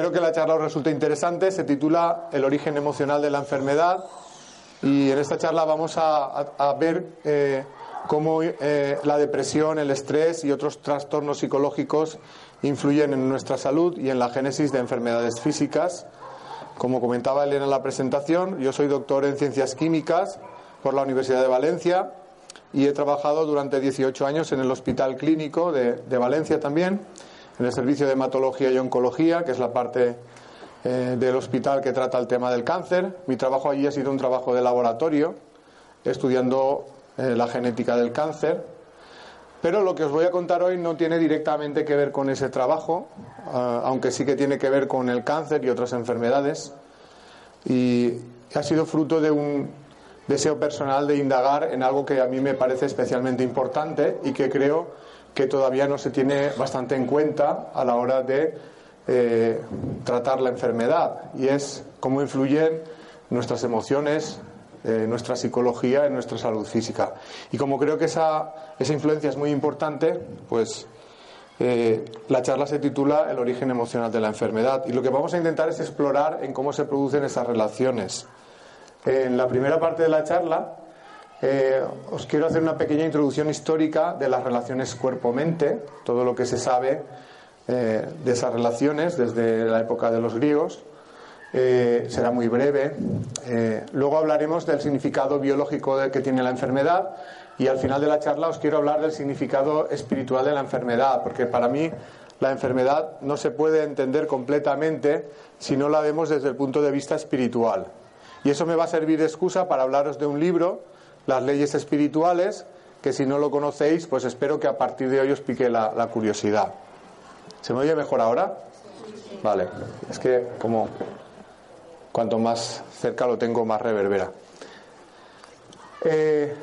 Espero que la charla os resulte interesante. Se titula El origen emocional de la enfermedad y en esta charla vamos a, ver eh, cómo eh, la depresión, el estrés y otros trastornos psicológicos influyen en nuestra salud y en la génesis de enfermedades físicas. Como comentaba Elena en la presentación, yo soy doctor en ciencias químicas por la Universidad de Valencia y he trabajado durante 18 años en el Hospital Clínico de Valencia también en el servicio de hematología y oncología, que es la parte eh, del hospital que trata el tema del cáncer. Mi trabajo allí ha sido un trabajo de laboratorio, estudiando eh, la genética del cáncer. Pero lo que os voy a contar hoy no tiene directamente que ver con ese trabajo, ah, aunque sí que tiene que ver con el cáncer y otras enfermedades. Y ha sido fruto de un deseo personal de indagar en algo que a mí me parece especialmente importante y que creo que todavía no se tiene bastante en cuenta a la hora de eh, tratar la enfermedad y es cómo influyen nuestras emociones, eh, nuestra psicología en nuestra salud física. Y como creo que esa, esa influencia es muy importante, pues eh, la charla se titula El origen emocional de la enfermedad y lo que vamos a intentar es explorar en cómo se producen esas relaciones. En la primera parte de la charla eh, os quiero hacer una pequeña introducción histórica de las relaciones cuerpo-mente, todo lo que se sabe eh, de esas relaciones desde la época de los griegos. Eh, será muy breve. luego hablaremos del significado biológico que tiene la enfermedad y al final de la charla os quiero hablar del significado espiritual de la enfermedad, porque para mí la enfermedad no se puede entender completamente si no la vemos desde el punto de vista espiritual. Y eso me va a servir de excusa para hablaros de un libro las leyes espirituales, que si no lo conocéis, pues espero que a partir de hoy os pique la, curiosidad. ¿Se me oye mejor ahora? Vale, es que como cuanto más cerca lo tengo, más reverbera. Eh,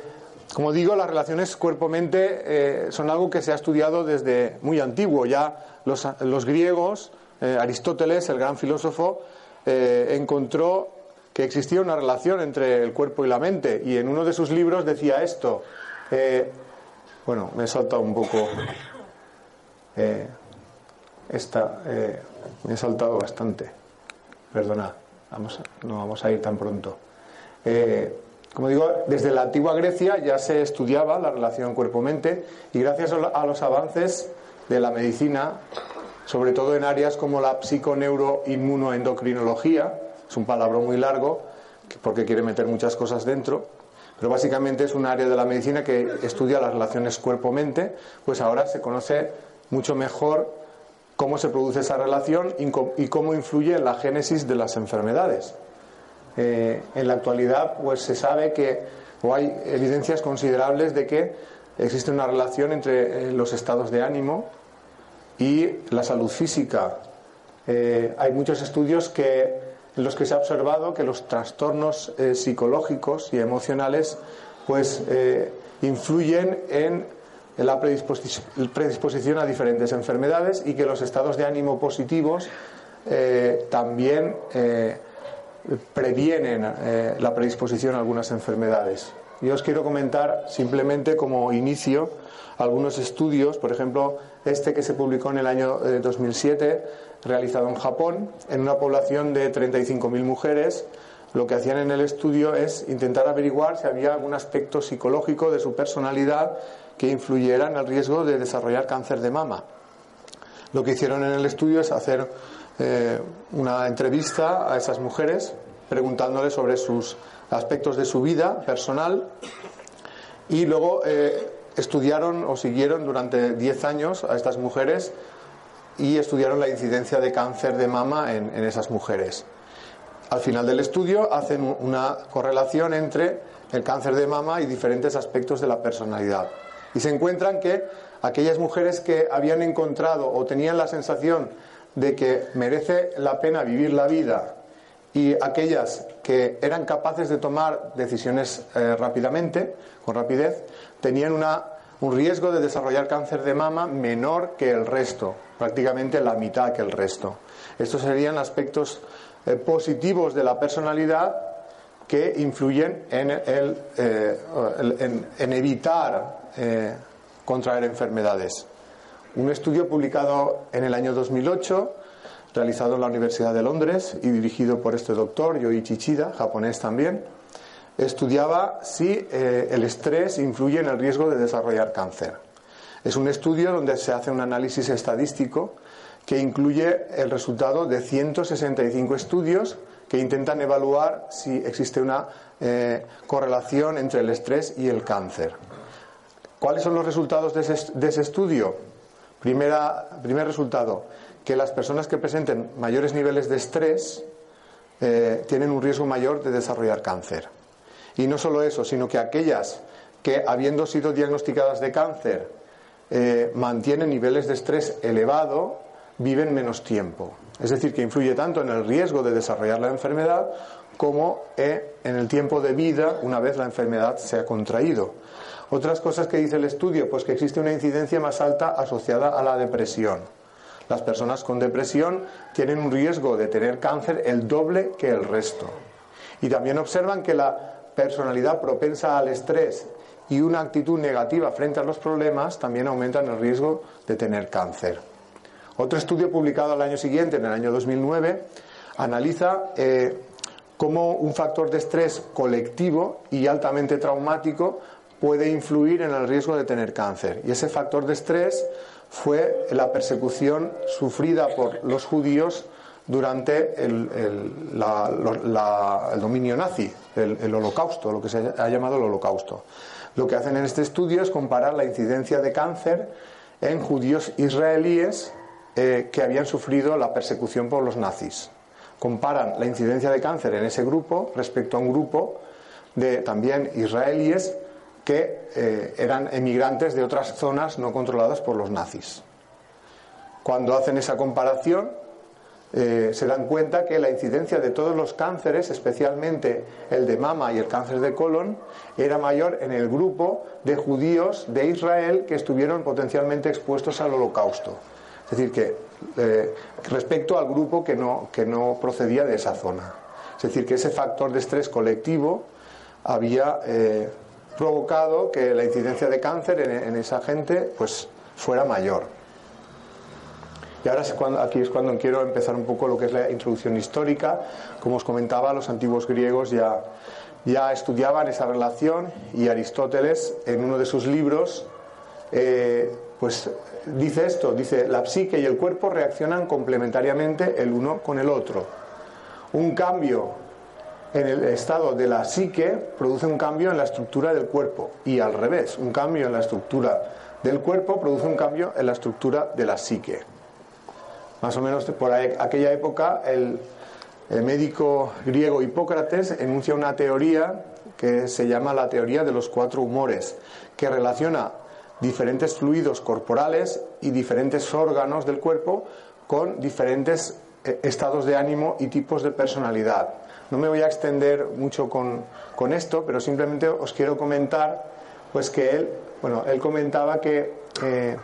como digo, las relaciones cuerpo-mente eh, son algo que se ha estudiado desde muy antiguo. Ya los, griegos, eh, Aristóteles, el gran filósofo, encontró que existía una relación entre el cuerpo y la mente. Y en uno de sus libros decía esto. Eh, bueno, me he saltado un poco. Eh, esta, eh, me he saltado bastante. Perdona, vamos, no vamos a ir tan pronto. como digo, desde la antigua Grecia ya se estudiaba la relación cuerpo-mente y gracias a los avances de la medicina, sobre todo en áreas como la psiconeuroinmunoendocrinología, es un palabra muy largo porque quiere meter muchas cosas dentro, pero básicamente es un área de la medicina que estudia las relaciones cuerpo-mente, pues ahora se conoce mucho mejor cómo se produce esa relación y cómo influye en la génesis de las enfermedades. Eh, en la actualidad, pues se sabe que, o hay evidencias considerables de que existe una relación entre eh, los estados de ánimo y la salud física. Eh, hay muchos estudios que en los que se ha observado que los trastornos eh, psicológicos y emocionales pues eh, influyen en la predisposición, a diferentes enfermedades y que los estados de ánimo positivos eh, también previenen la predisposición a algunas enfermedades. Yo os quiero comentar simplemente como inicio algunos estudios, por ejemplo, este que se publicó en el año 2007 realizado en Japón, en una población de 35.000 mujeres, lo que hacían en el estudio es intentar averiguar si había algún aspecto psicológico de su personalidad que influyera en el riesgo de desarrollar cáncer de mama. Lo que hicieron en el estudio es hacer eh, una entrevista a esas mujeres preguntándoles sobre sus aspectos de su vida personal y luego eh, estudiaron o siguieron durante 10 años a estas mujeres y estudiaron la incidencia de cáncer de mama en, en esas mujeres. Al final del estudio hacen una correlación entre el cáncer de mama y diferentes aspectos de la personalidad. Y se encuentran que aquellas mujeres que habían encontrado o tenían la sensación de que merece la pena vivir la vida y aquellas que eran capaces de tomar decisiones eh, rápidamente, con rapidez, tenían una, un riesgo de desarrollar cáncer de mama menor que el resto, prácticamente la mitad que el resto. Estos serían aspectos eh, positivos de la personalidad que influyen en, el, eh, en, evitar contraer enfermedades. Un estudio publicado en el año 2008 realizado en la Universidad de Londres y dirigido por este doctor, Yoichi Chida, japonés también, estudiaba si eh, el estrés influye en el riesgo de desarrollar cáncer. Es un estudio donde se hace un análisis estadístico que incluye el resultado de 165 estudios que intentan evaluar si existe una eh, correlación entre el estrés y el cáncer. ¿Cuáles son los resultados de ese, de ese estudio? Primera, primer resultado, que las personas que presenten mayores niveles de estrés eh, tienen un riesgo mayor de desarrollar cáncer. Y no solo eso, sino que aquellas que, habiendo sido diagnosticadas de cáncer, eh, mantienen niveles de estrés elevado, viven menos tiempo. Es decir, que influye tanto en el riesgo de desarrollar la enfermedad como eh, en el tiempo de vida una vez la enfermedad se ha contraído. Otras cosas que dice el estudio, pues que existe una incidencia más alta asociada a la depresión. Las personas con depresión tienen un riesgo de tener cáncer el doble que el resto. Y también observan que la personalidad propensa al estrés y una actitud negativa frente a los problemas también aumentan el riesgo de tener cáncer. Otro estudio publicado al año siguiente, en el año 2009, analiza eh, cómo un factor de estrés colectivo y altamente traumático puede influir en el riesgo de tener cáncer. Y ese factor de estrés fue la persecución sufrida por los judíos durante el, dominio nazi, el, holocausto, lo que se ha llamado el holocausto. Lo que hacen en este estudio es comparar la incidencia de cáncer en judíos israelíes eh, que habían sufrido la persecución por los nazis. Comparan la incidencia de cáncer en ese grupo respecto a un grupo de también israelíes que eh, eran emigrantes de otras zonas no controladas por los nazis. Cuando hacen esa comparación, eh, se dan cuenta que la incidencia de todos los cánceres, especialmente el de mama y el cáncer de colon, era mayor en el grupo de judíos de Israel que estuvieron potencialmente expuestos al holocausto. Es decir, que eh, respecto al grupo que no, que no procedía de esa zona. Es decir, que ese factor de estrés colectivo había provocado que la incidencia de cáncer en, esa gente pues fuera mayor. Y ahora es cuando, aquí es cuando quiero empezar un poco lo que es la introducción histórica. Como os comentaba, los antiguos griegos ya, ya estudiaban esa relación y Aristóteles en uno de sus libros eh, pues dice esto, dice la psique y el cuerpo reaccionan complementariamente el uno con el otro. Un cambio en el estado de la psique produce un cambio en la estructura del cuerpo y al revés, un cambio en la estructura del cuerpo produce un cambio en la estructura de la psique. Más o menos por aquella época el, médico griego Hipócrates enuncia una teoría que se llama la teoría de los cuatro humores, que relaciona diferentes fluidos corporales y diferentes órganos del cuerpo con diferentes eh, estados de ánimo y tipos de personalidad. No me voy a extender mucho con, esto, pero simplemente os quiero comentar pues que él, bueno, él comentaba que eh,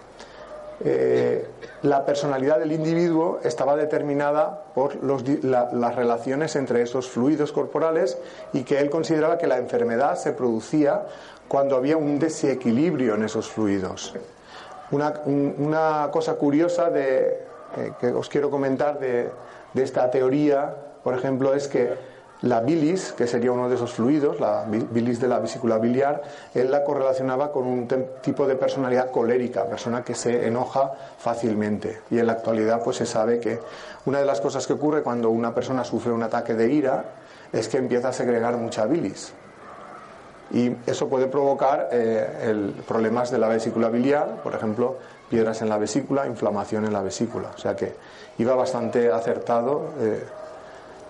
eh, la personalidad del individuo estaba determinada por las relaciones entre esos fluidos corporales y que él consideraba que la enfermedad se producía cuando había un desequilibrio en esos fluidos. Una, cosa curiosa de, eh, que os quiero comentar de, de esta teoría, por ejemplo, es que la bilis, que sería uno de esos fluidos, la bilis de la vesícula biliar, él la correlacionaba con un tipo de personalidad colérica, persona que se enoja fácilmente. Y en la actualidad pues se sabe que una de las cosas que ocurre cuando una persona sufre un ataque de ira es que empieza a segregar mucha bilis. Y eso puede provocar eh, problemas de la vesícula biliar, por ejemplo, piedras en la vesícula, inflamación en la vesícula. O sea que iba bastante acertado. Eh,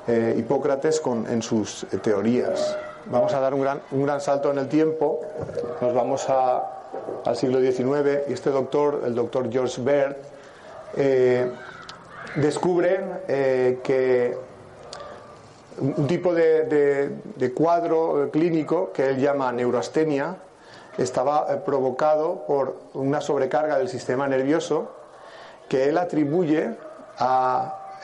eh, Hipócrates con, en sus eh, teorías. Vamos a dar un gran, un gran salto en el tiempo, nos vamos a, al siglo XIX y este doctor, el doctor George Baird, eh, descubre que un tipo de, de, cuadro clínico que él llama neuroastenia estaba provocado por una sobrecarga del sistema nervioso que él atribuye a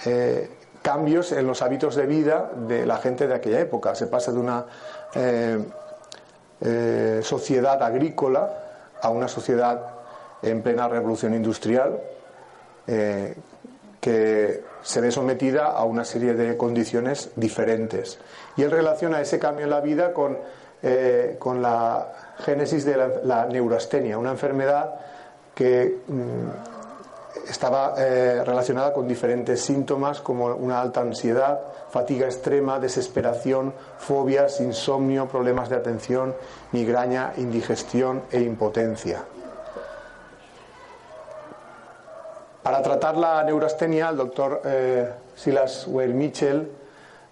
cambios en los hábitos de vida de la gente de aquella época. Se pasa de una eh, eh, sociedad agrícola a una sociedad en plena revolución industrial eh, que se ve sometida a una serie de condiciones diferentes. Y él relaciona ese cambio en la vida con, con la génesis de la, neurastenia, una enfermedad que mm, estaba eh, relacionada con diferentes síntomas como una alta ansiedad, fatiga extrema, desesperación, fobias, insomnio, problemas de atención, migraña, indigestión e impotencia. Para tratar la neurastenia, el doctor eh, Silas Weil Mitchell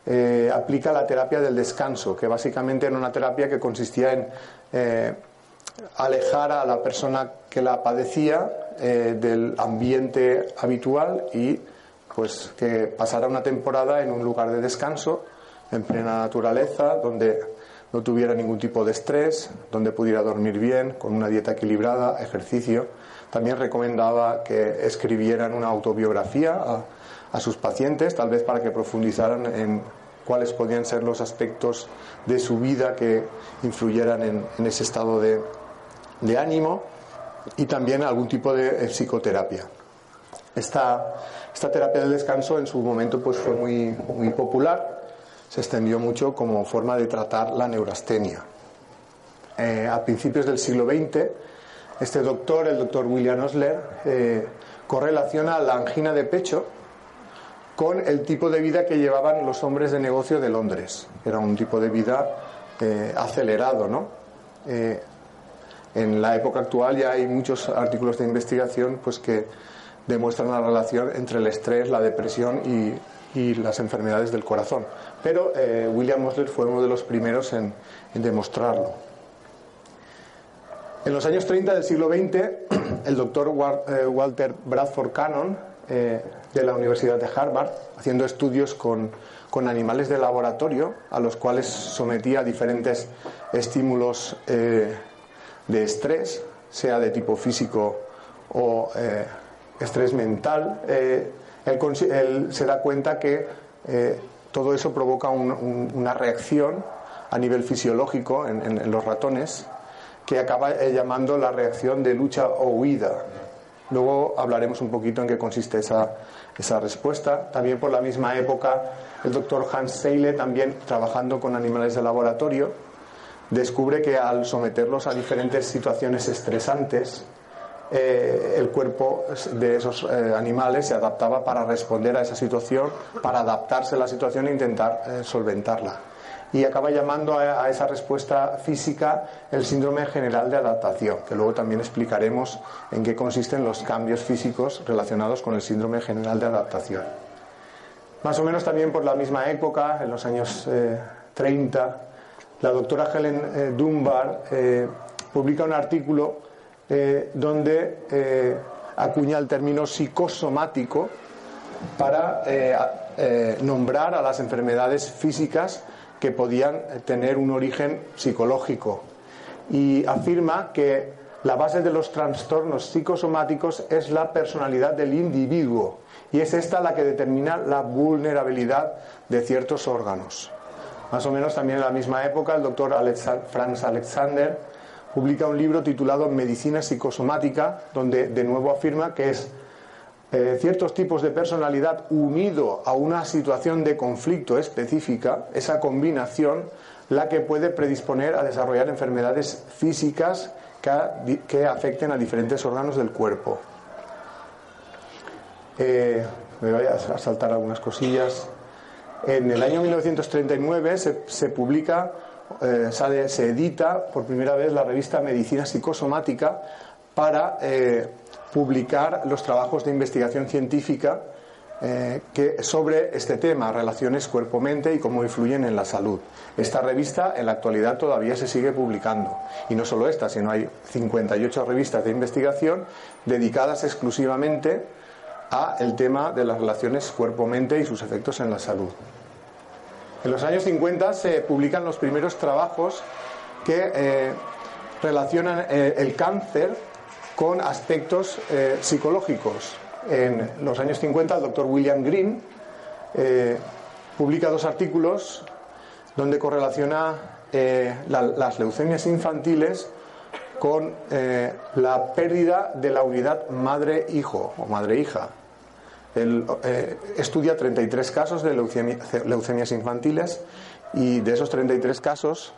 eh, aplica la terapia del descanso, que básicamente era una terapia que consistía en alejar a la persona que la padecía eh, del ambiente habitual y pues que pasara una temporada en un lugar de descanso en plena naturaleza donde no tuviera ningún tipo de estrés, donde pudiera dormir bien, con una dieta equilibrada, ejercicio. También recomendaba que escribieran una autobiografía a, sus pacientes, tal vez para que profundizaran en cuáles podían ser los aspectos de su vida que influyeran en, ese estado de, de ánimo y también algún tipo de eh, psicoterapia. Esta, esta terapia del descanso en su momento pues fue muy, muy popular, se extendió mucho como forma de tratar la neurastenia. Eh, a principios del siglo XX, este doctor, el doctor William Osler, eh, correlaciona la angina de pecho con el tipo de vida que llevaban los hombres de negocio de Londres. Era un tipo de vida acelerado, ¿no? En la época actual ya hay muchos artículos de investigación pues, que demuestran la relación entre el estrés, la depresión y, las enfermedades del corazón. Pero eh, William Osler fue uno de los primeros en, demostrarlo. En los años 30 del siglo XX, el doctor eh, Walter Bradford Cannon, eh, de la Universidad de Harvard, haciendo estudios con, con, animales de laboratorio, a los cuales sometía diferentes estímulos de estrés, sea de tipo físico o eh, estrés mental, eh, él, se da cuenta que eh, todo eso provoca una reacción a nivel fisiológico en, los ratones que acaba llamando la reacción de lucha o huida. Luego hablaremos un poquito en qué consiste esa, esa respuesta. También por la misma época, el doctor Hans Seyle, también trabajando con animales de laboratorio, descubre que al someterlos a diferentes situaciones estresantes, eh, el cuerpo de esos eh, animales se adaptaba para responder a esa situación, para adaptarse a la situación e intentar eh, solventarla. Y acaba llamando a, esa respuesta física el síndrome general de adaptación, que luego también explicaremos en qué consisten los cambios físicos relacionados con el síndrome general de adaptación. Más o menos también por la misma época, en los años 30, la doctora Helen eh, Dunbar eh, publica un artículo eh, donde acuña el término psicosomático para nombrar a las enfermedades físicas que podían tener un origen psicológico y afirma que la base de los trastornos psicosomáticos es la personalidad del individuo y es esta la que determina la vulnerabilidad de ciertos órganos. Más o menos también en la misma época, el doctor Franz Alexander publica un libro titulado Medicina psicosomática, donde de nuevo afirma que es eh, ciertos tipos de personalidad unido a una situación de conflicto específica, esa combinación, la que puede predisponer a desarrollar enfermedades físicas que, afecten a diferentes órganos del cuerpo. Eh, me voy a saltar algunas cosillas. En el año 1939 se, publica, eh, se edita por primera vez la revista Medicina Psicosomática para publicar los trabajos de investigación científica eh, sobre este tema, relaciones cuerpo-mente y cómo influyen en la salud. Esta revista en la actualidad todavía se sigue publicando. Y no solo esta, sino hay 58 revistas de investigación dedicadas exclusivamente a el tema de las relaciones cuerpo-mente y sus efectos en la salud. En los años 50 se publican los primeros trabajos que eh, relacionan eh, el cáncer con aspectos eh, psicológicos. En los años 50 el doctor William Green publica dos artículos donde correlaciona las leucemias infantiles con la pérdida de la unidad madre-hijo o madre-hija. Él estudia 33 casos de leucemias infantiles y de esos 33 casos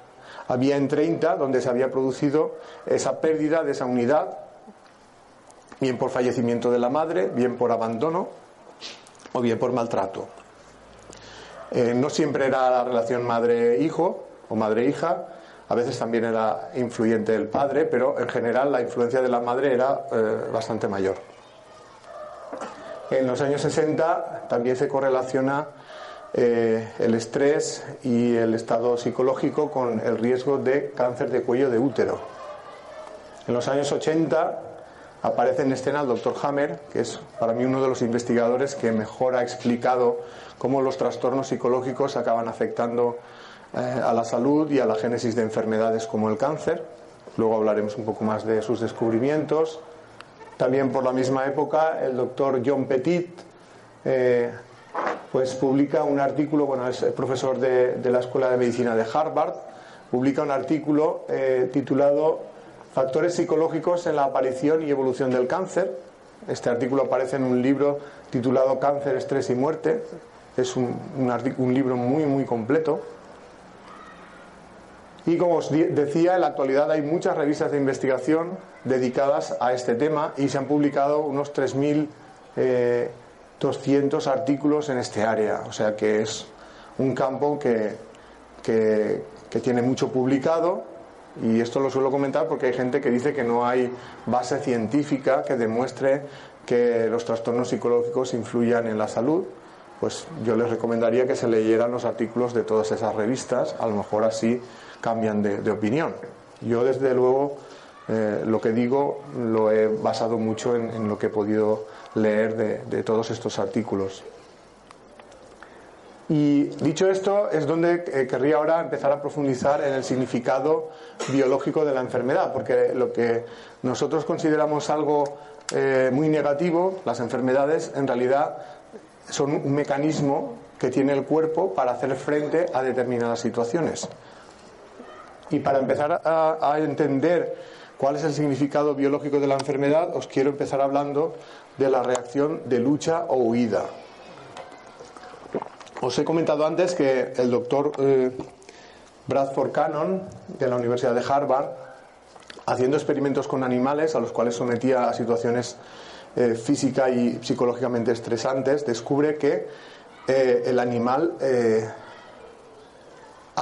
había en 30 donde se había producido esa pérdida de esa unidad bien por fallecimiento de la madre, bien por abandono o bien por maltrato. Eh, no siempre era la relación madre-hijo o madre-hija, a veces también era influyente el padre, pero en general la influencia de la madre era eh, bastante mayor. En los años 60 también se correlaciona eh, el estrés y el estado psicológico con el riesgo de cáncer de cuello de útero. En los años 80 aparece en escena el doctor Hammer, que es para mí uno de los investigadores que mejor ha explicado cómo los trastornos psicológicos acaban afectando eh, a la salud y a la génesis de enfermedades como el cáncer. Luego hablaremos un poco más de sus descubrimientos. También por la misma época el doctor John Petit eh, pues publica un artículo, bueno, es profesor de, la Escuela de Medicina de Harvard, publica un artículo eh, titulado Factores psicológicos en la aparición y evolución del cáncer. Este artículo aparece en un libro titulado Cáncer, Estrés y Muerte. Es un, un, libro muy, muy completo. Y como os decía, en la actualidad hay muchas revistas de investigación dedicadas a este tema y se han publicado unos 3.200 eh, artículos en este área. O sea que es un campo que, que, que tiene mucho publicado y esto lo suelo comentar porque hay gente que dice que no hay base científica que demuestre que los trastornos psicológicos influyan en la salud. Pues yo les recomendaría que se leyeran los artículos de todas esas revistas, a lo mejor así cambian de, opinión. Yo desde luego eh, lo que digo lo he basado mucho en, lo que he podido leer de todos estos artículos. Y dicho esto, es donde eh, querría ahora empezar a profundizar en el significado biológico de la enfermedad, porque lo que nosotros consideramos algo eh, muy negativo, las enfermedades, en realidad son un mecanismo que tiene el cuerpo para hacer frente a determinadas situaciones. Y para empezar a entender cuál es el significado biológico de la enfermedad, os quiero empezar hablando de la reacción de lucha o huida. Os he comentado antes que el doctor eh, Bradford Cannon, de la Universidad de Harvard, haciendo experimentos con animales a los cuales sometía a situaciones eh, física y psicológicamente estresantes, descubre que eh, el animal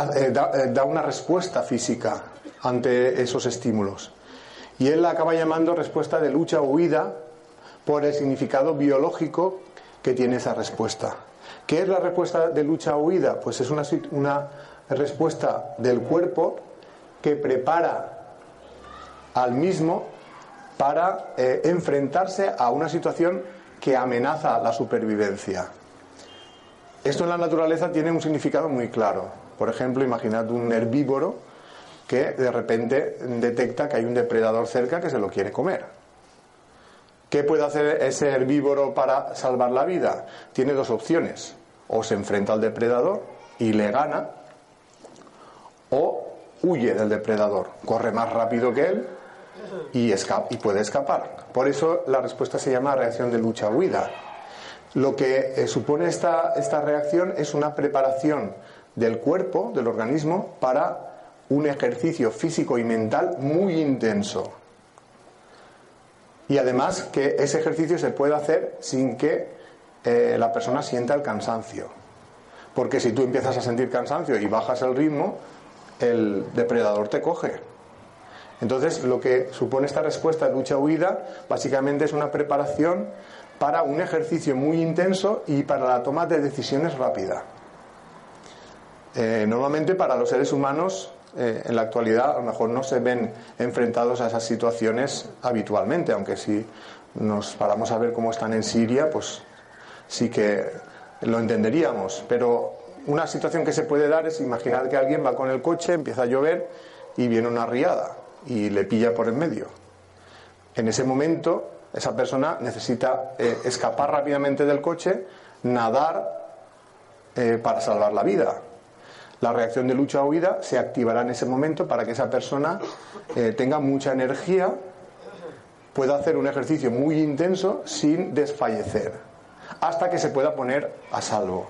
da, una respuesta física ante esos estímulos. Y él la acaba llamando respuesta de lucha huida por el significado biológico que tiene esa respuesta. ¿Qué es la respuesta de lucha huida? Pues es una, una respuesta del cuerpo que prepara al mismo para eh, enfrentarse a una situación que amenaza la supervivencia. Esto en la naturaleza tiene un significado muy claro. Por ejemplo, imaginad un herbívoro que de repente detecta que hay un depredador cerca que se lo quiere comer. ¿Qué puede hacer ese herbívoro para salvar la vida? Tiene dos opciones o se enfrenta al depredador y le gana, o huye del depredador, corre más rápido que él y, puede escapar. Por eso la respuesta se llama reacción de lucha-huida. Lo que eh, supone esta, esta reacción es una preparación del cuerpo, del organismo, para un ejercicio físico y mental muy intenso. Y además que ese ejercicio se puede hacer sin que eh, la persona sienta el cansancio. Porque si tú empiezas a sentir cansancio y bajas el ritmo, el depredador te coge. Entonces, lo que supone esta respuesta lucha-huida básicamente es una preparación para un ejercicio muy intenso y para la toma de decisiones rápida. Eh, normalmente para los seres humanos eh, en la actualidad a lo mejor no se ven enfrentados a esas situaciones habitualmente, aunque si nos paramos a ver cómo están en Siria, pues sí que lo entenderíamos. Pero una situación que se puede dar es imaginar que alguien va con el coche, empieza a llover y viene una riada y le pilla por en medio. En ese momento, esa persona necesita eh, escapar rápidamente del coche, nadar para salvar la vida. La reacción de lucha o huida se activará en ese momento para que esa persona eh, tenga mucha energía, pueda hacer un ejercicio muy intenso sin desfallecer, hasta que se pueda poner a salvo.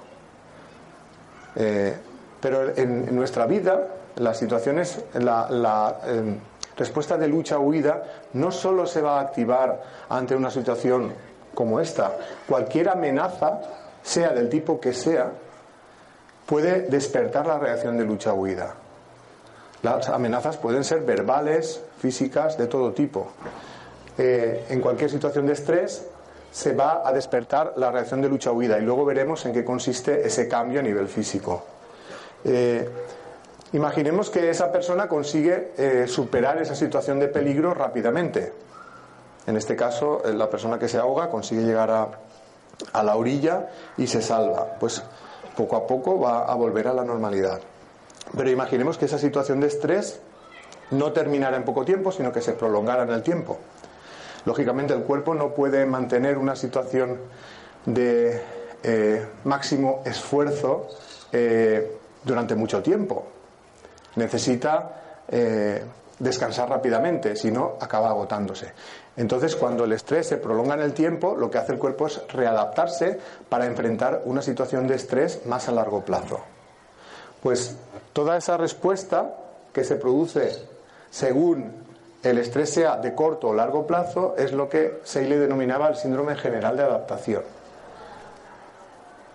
pero en, nuestra vida, las situaciones, la, em, respuesta de lucha o huida no solo se va a activar ante una situación como esta, cualquier amenaza, sea del tipo que sea, puede despertar la reacción de lucha o huida. Las amenazas pueden ser verbales, físicas, de todo tipo. Eh, en cualquier situación de estrés se va a despertar la reacción de lucha o huida y luego veremos en qué consiste ese cambio a nivel físico. Eh, Imaginemos que esa persona consigue eh, superar esa situación de peligro rápidamente. En este caso, la persona que se ahoga consigue llegar a, a la orilla y se salva. Pues poco a poco va a volver a la normalidad. Pero imaginemos que esa situación de estrés no terminara en poco tiempo, sino que se prolongara en el tiempo. Lógicamente el cuerpo no puede mantener una situación de eh, máximo esfuerzo durante mucho tiempo necesita eh, descansar rápidamente, si no, acaba agotándose. Entonces, cuando el estrés se prolonga en el tiempo, lo que hace el cuerpo es readaptarse para enfrentar una situación de estrés más a largo plazo. Pues toda esa respuesta que se produce según el estrés sea de corto o largo plazo es lo que Seyle denominaba el síndrome general de adaptación.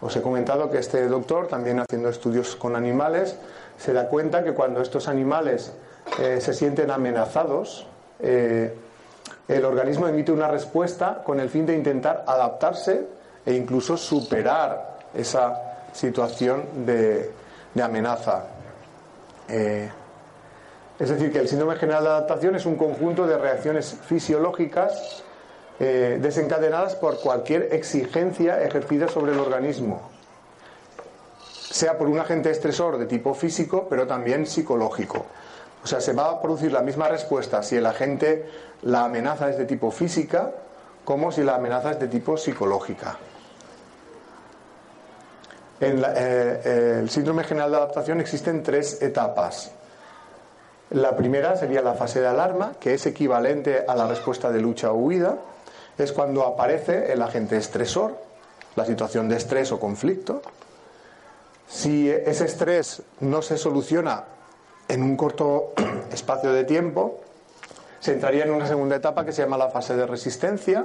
Os he comentado que este doctor, también haciendo estudios con animales, se da cuenta que cuando estos animales eh, se sienten amenazados, eh, el organismo emite una respuesta con el fin de intentar adaptarse e incluso superar esa situación de, amenaza. Eh, es decir, que el síndrome general de adaptación es un conjunto de reacciones fisiológicas desencadenadas por cualquier exigencia ejercida sobre el organismo sea por un agente estresor de tipo físico, pero también psicológico. O sea, se va a producir la misma respuesta si el agente, la amenaza es de tipo física, como si la amenaza es de tipo psicológica. En eh, el síndrome general de adaptación existen tres etapas. La primera sería la fase de alarma, que es equivalente a la respuesta de lucha o huida. Es cuando aparece el agente estresor, la situación de estrés o conflicto. Si ese estrés no se soluciona en un corto espacio de tiempo, se entraría en una segunda etapa que se llama la fase de resistencia,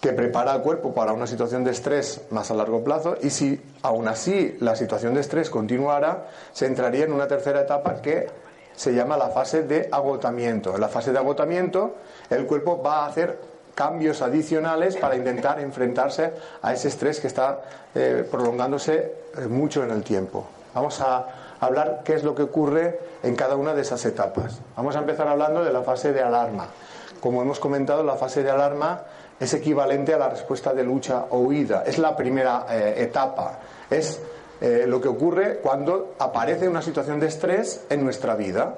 que prepara al cuerpo para una situación de estrés más a largo plazo y si aún así la situación de estrés continuara, se entraría en una tercera etapa que se llama la fase de agotamiento. En la fase de agotamiento el cuerpo va a hacer cambios adicionales para intentar enfrentarse a ese estrés que está eh, prolongándose eh, mucho en el tiempo. Vamos a hablar qué es lo que ocurre en cada una de esas etapas. Vamos a empezar hablando de la fase de alarma. Como hemos comentado, la fase de alarma es equivalente a la respuesta de lucha o huida. Es la primera eh, etapa. Es lo que ocurre cuando aparece una situación de estrés en nuestra vida.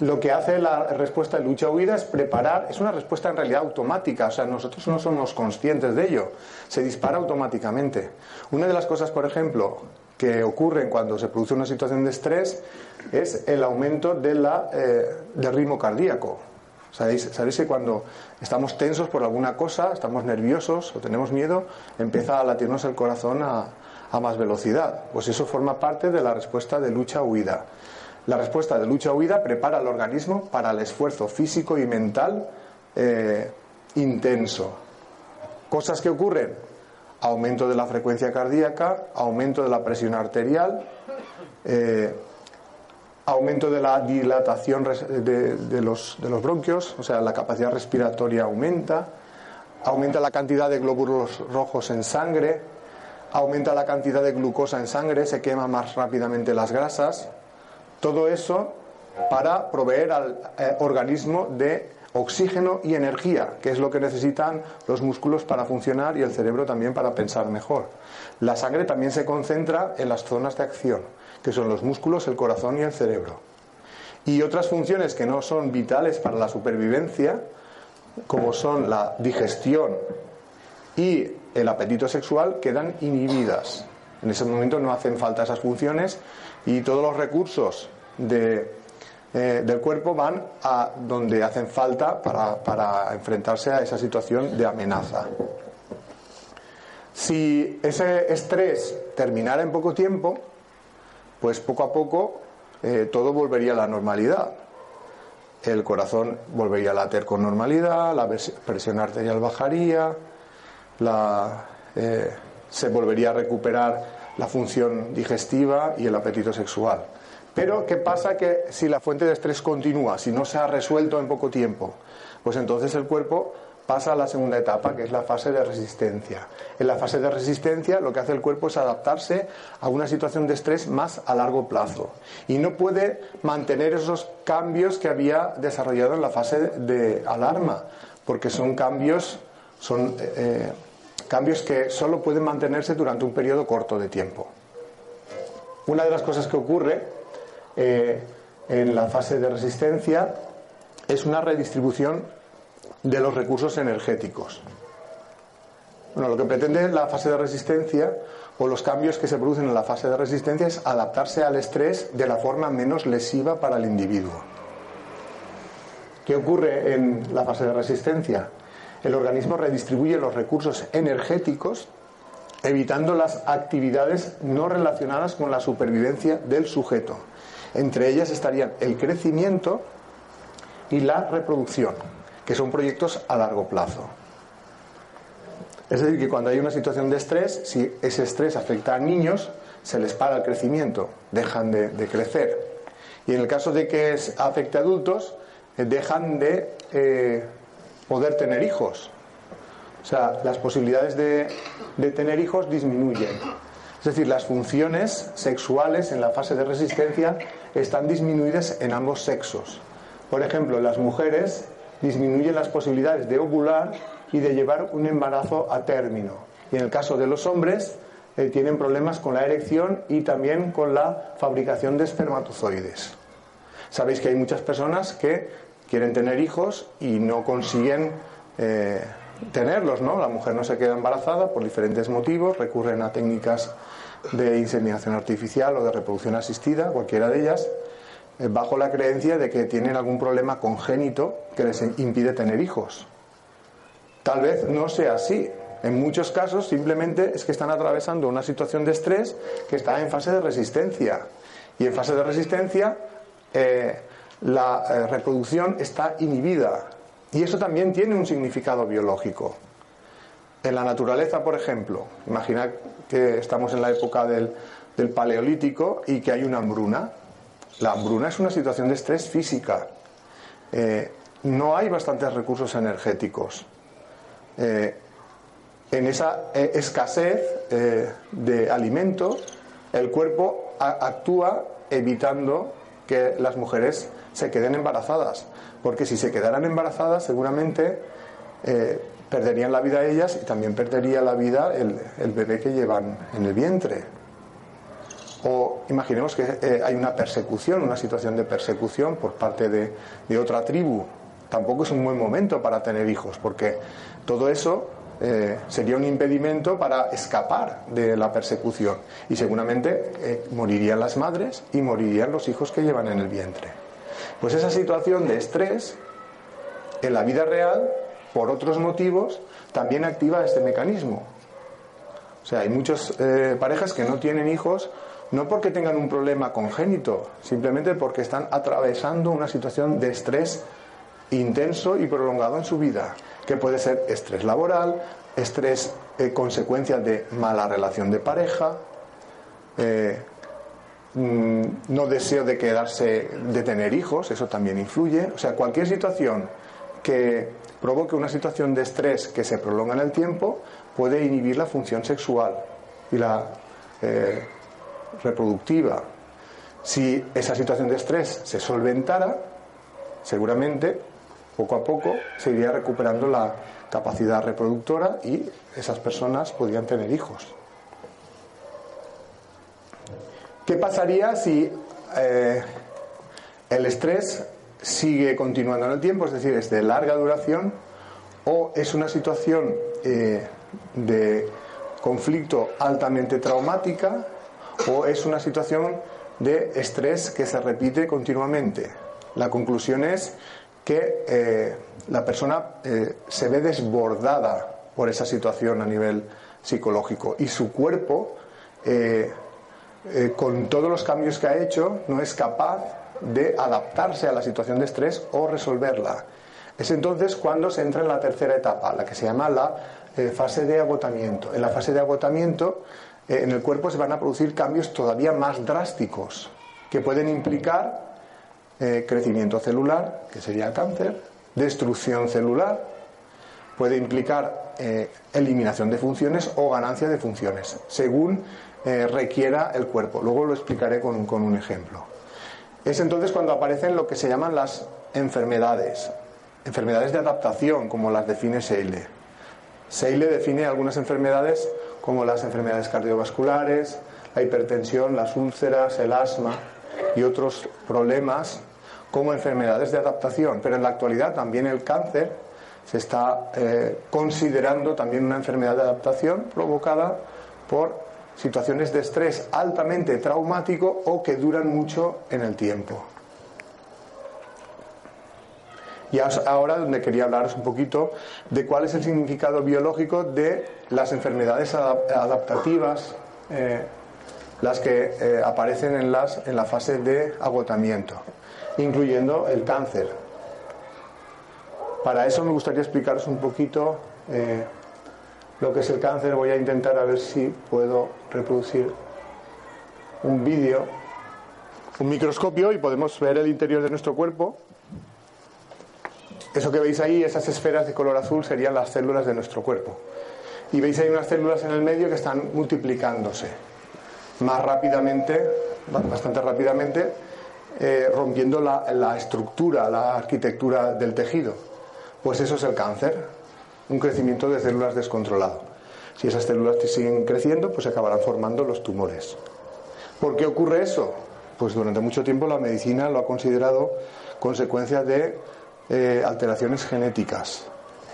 Lo que hace la respuesta de lucha-huida es preparar, es una respuesta en realidad automática, o sea, nosotros no somos conscientes de ello, se dispara automáticamente. Una de las cosas, por ejemplo, que ocurren cuando se produce una situación de estrés es el aumento eh, del ritmo cardíaco. ¿Sabéis, ¿Sabéis que cuando estamos tensos por alguna cosa, estamos nerviosos o tenemos miedo, empieza a latirnos el corazón a, a más velocidad? Pues eso forma parte de la respuesta de lucha-huida. La respuesta de lucha-huida prepara al organismo para el esfuerzo físico y mental eh, intenso. Cosas que ocurren, aumento de la frecuencia cardíaca, aumento de la presión arterial, eh, aumento de la dilatación de, los, de, los, bronquios, o sea, la capacidad respiratoria aumenta, aumenta la cantidad de glóbulos rojos en sangre, aumenta la cantidad de glucosa en sangre, se quema más rápidamente las grasas, todo eso para proveer al eh, organismo de oxígeno y energía, que es lo que necesitan los músculos para funcionar y el cerebro también para pensar mejor. La sangre también se concentra en las zonas de acción, que son los músculos, el corazón y el cerebro. Y otras funciones que no son vitales para la supervivencia, como son la digestión y el apetito sexual, quedan inhibidas. En ese momento no hacen falta esas funciones y todos los recursos de, eh, del cuerpo van a donde hacen falta para, para enfrentarse a esa situación de amenaza. Si ese estrés terminara en poco tiempo, pues poco a poco eh, todo volvería a la normalidad. El corazón volvería a latir con normalidad, la presión arterial bajaría, la, eh, se volvería a recuperar la función digestiva y el apetito sexual. Pero, ¿qué pasa que si la fuente de estrés continúa, si no se ha resuelto en poco tiempo? Pues entonces el cuerpo pasa a la segunda etapa, que es la fase de resistencia. En la fase de resistencia lo que hace el cuerpo es adaptarse a una situación de estrés más a largo plazo y no puede mantener esos cambios que había desarrollado en la fase de alarma, porque son cambios, son eh, cambios que solo pueden mantenerse durante un periodo corto de tiempo. Una de las cosas que ocurre eh, en la fase de resistencia es una redistribución de los recursos energéticos. Bueno, lo que pretende la fase de resistencia o los cambios que se producen en la fase de resistencia es adaptarse al estrés de la forma menos lesiva para el individuo. ¿Qué ocurre en la fase de resistencia? El organismo redistribuye los recursos energéticos evitando las actividades no relacionadas con la supervivencia del sujeto. Entre ellas estarían el crecimiento y la reproducción, que son proyectos a largo plazo. Es decir, que cuando hay una situación de estrés, si ese estrés afecta a niños, se les para el crecimiento, dejan de, crecer. Y en el caso de que afecte a adultos, eh, dejan de eh, poder tener hijos. O sea, las posibilidades de, tener hijos disminuyen. Es decir, las funciones sexuales en la fase de resistencia están disminuidas en ambos sexos. Por ejemplo, las mujeres disminuyen las posibilidades de ovular y de llevar un embarazo a término. Y en el caso de los hombres, eh, tienen problemas con la erección y también con la fabricación de espermatozoides. Sabéis que hay muchas personas que quieren tener hijos y no consiguen eh, tenerlos, ¿no? La mujer no se queda embarazada por diferentes motivos, recurren a técnicas de inseminación artificial o de reproducción asistida, cualquiera de ellas, eh, bajo la creencia de que tienen algún problema congénito que les impide tener hijos. Tal vez no sea así. En muchos casos simplemente es que están atravesando una situación de estrés que está en fase de resistencia. Y en fase de resistencia eh, la eh, reproducción está inhibida. Y eso también tiene un significado biológico. En la naturaleza, por ejemplo, imagina que estamos en la época del, paleolítico y que hay una hambruna. La hambruna es una situación de estrés física. Eh, no hay bastantes recursos energéticos. Eh, en esa escasez de alimento, el cuerpo actúa evitando que las mujeres se queden embarazadas, porque si se quedaran embarazadas seguramente eh, perderían la vida ellas y también perdería la vida el, bebé que llevan en el vientre. O imaginemos que eh, hay una persecución, una situación de persecución por parte de, otra tribu. Tampoco es un buen momento para tener hijos, porque todo eso eh, sería un impedimento para escapar de la persecución. Y seguramente morirían las madres y morirían los hijos que llevan en el vientre. Pues esa situación de estrés, en la vida real, por otros motivos, también activa este mecanismo. O sea, hay muchas parejas que no tienen hijos no porque tengan un problema congénito, simplemente porque están atravesando una situación de estrés intenso y prolongado en su vida, que puede ser estrés laboral, estrés eh, consecuencia de mala relación de pareja, eh, mm, no deseo de quedarse, de tener hijos, eso también influye. O sea, cualquier situación que provoque una situación de estrés que se prolonga en el tiempo puede inhibir la función sexual y la eh, reproductiva. Si esa situación de estrés se solventara, seguramente poco a poco se iría recuperando la capacidad reproductora y esas personas podrían tener hijos. ¿Qué pasaría si eh, el estrés sigue continuando en el tiempo, es decir, es de larga duración, o es una situación eh, de conflicto altamente traumática o es una situación de estrés que se repite continuamente. La conclusión es que eh, la persona se ve desbordada por esa situación a nivel psicológico y su cuerpo, eh, con todos los cambios que ha hecho, no es capaz de adaptarse a la situación de estrés o resolverla. Es entonces cuando se entra en la tercera etapa, la que se llama la fase de agotamiento. En la fase de agotamiento eh, en el cuerpo se van a producir cambios todavía más drásticos que pueden implicar eh, crecimiento celular, que sería cáncer, destrucción celular, puede implicar eh, eliminación de funciones o ganancia de funciones, según requiera el cuerpo. Luego lo explicaré con, con un ejemplo. Es entonces cuando aparecen lo que se llaman las enfermedades, enfermedades de adaptación, como las define Seile. Seile define algunas enfermedades como las enfermedades cardiovasculares, la hipertensión, las úlceras, el asma y otros problemas como enfermedades de adaptación. Pero en la actualidad también el cáncer se está eh, considerando también una enfermedad de adaptación provocada por situaciones de estrés altamente traumático o que duran mucho en el tiempo. Y ahora donde quería hablaros un poquito de cuál es el significado biológico de las enfermedades adaptativas, eh, las que eh, aparecen en, las, en la fase de agotamiento, incluyendo el cáncer. Para eso me gustaría explicaros un poquito eh, lo que es el cáncer. Voy a intentar a ver si puedo reproducir un vídeo, un microscopio y podemos ver el interior de nuestro cuerpo. Eso que veis ahí, esas esferas de color azul, serían las células de nuestro cuerpo. Y veis ahí unas células en el medio que están multiplicándose más rápidamente, bastante rápidamente, eh, rompiendo la, estructura, la arquitectura del tejido. Pues eso es el cáncer, un crecimiento de células descontrolado. Si esas células siguen creciendo, pues se acabarán formando los tumores. ¿Por qué ocurre eso? Pues durante mucho tiempo la medicina lo ha considerado consecuencia de eh, alteraciones genéticas.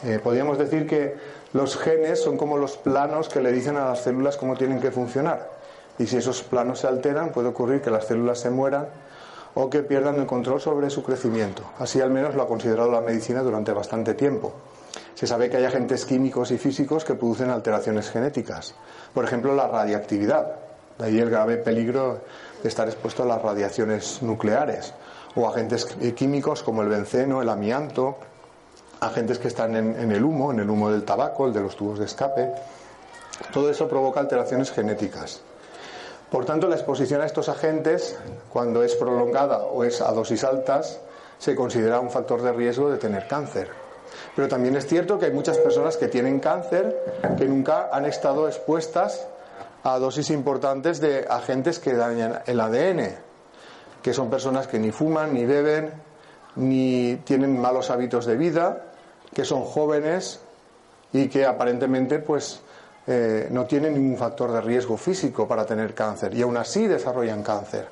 Eh, podríamos decir que los genes son como los planos que le dicen a las células cómo tienen que funcionar. Y si esos planos se alteran, puede ocurrir que las células se mueran o que pierdan el control sobre su crecimiento. Así al menos lo ha considerado la medicina durante bastante tiempo. Se sabe que hay agentes químicos y físicos que producen alteraciones genéticas. Por ejemplo, la radiactividad. De ahí el grave peligro de estar expuesto a las radiaciones nucleares o agentes químicos como el benceno, el amianto, agentes que están en, el humo, en el humo del tabaco, el de los tubos de escape. Todo eso provoca alteraciones genéticas. Por tanto, la exposición a estos agentes, cuando es prolongada o es a dosis altas, se considera un factor de riesgo de tener cáncer. Pero también es cierto que hay muchas personas que tienen cáncer que nunca han estado expuestas a dosis importantes de agentes que dañan el ADN que son personas que ni fuman, ni beben, ni tienen malos hábitos de vida, que son jóvenes y que aparentemente pues eh, no tienen ningún factor de riesgo físico para tener cáncer y aún así desarrollan cáncer.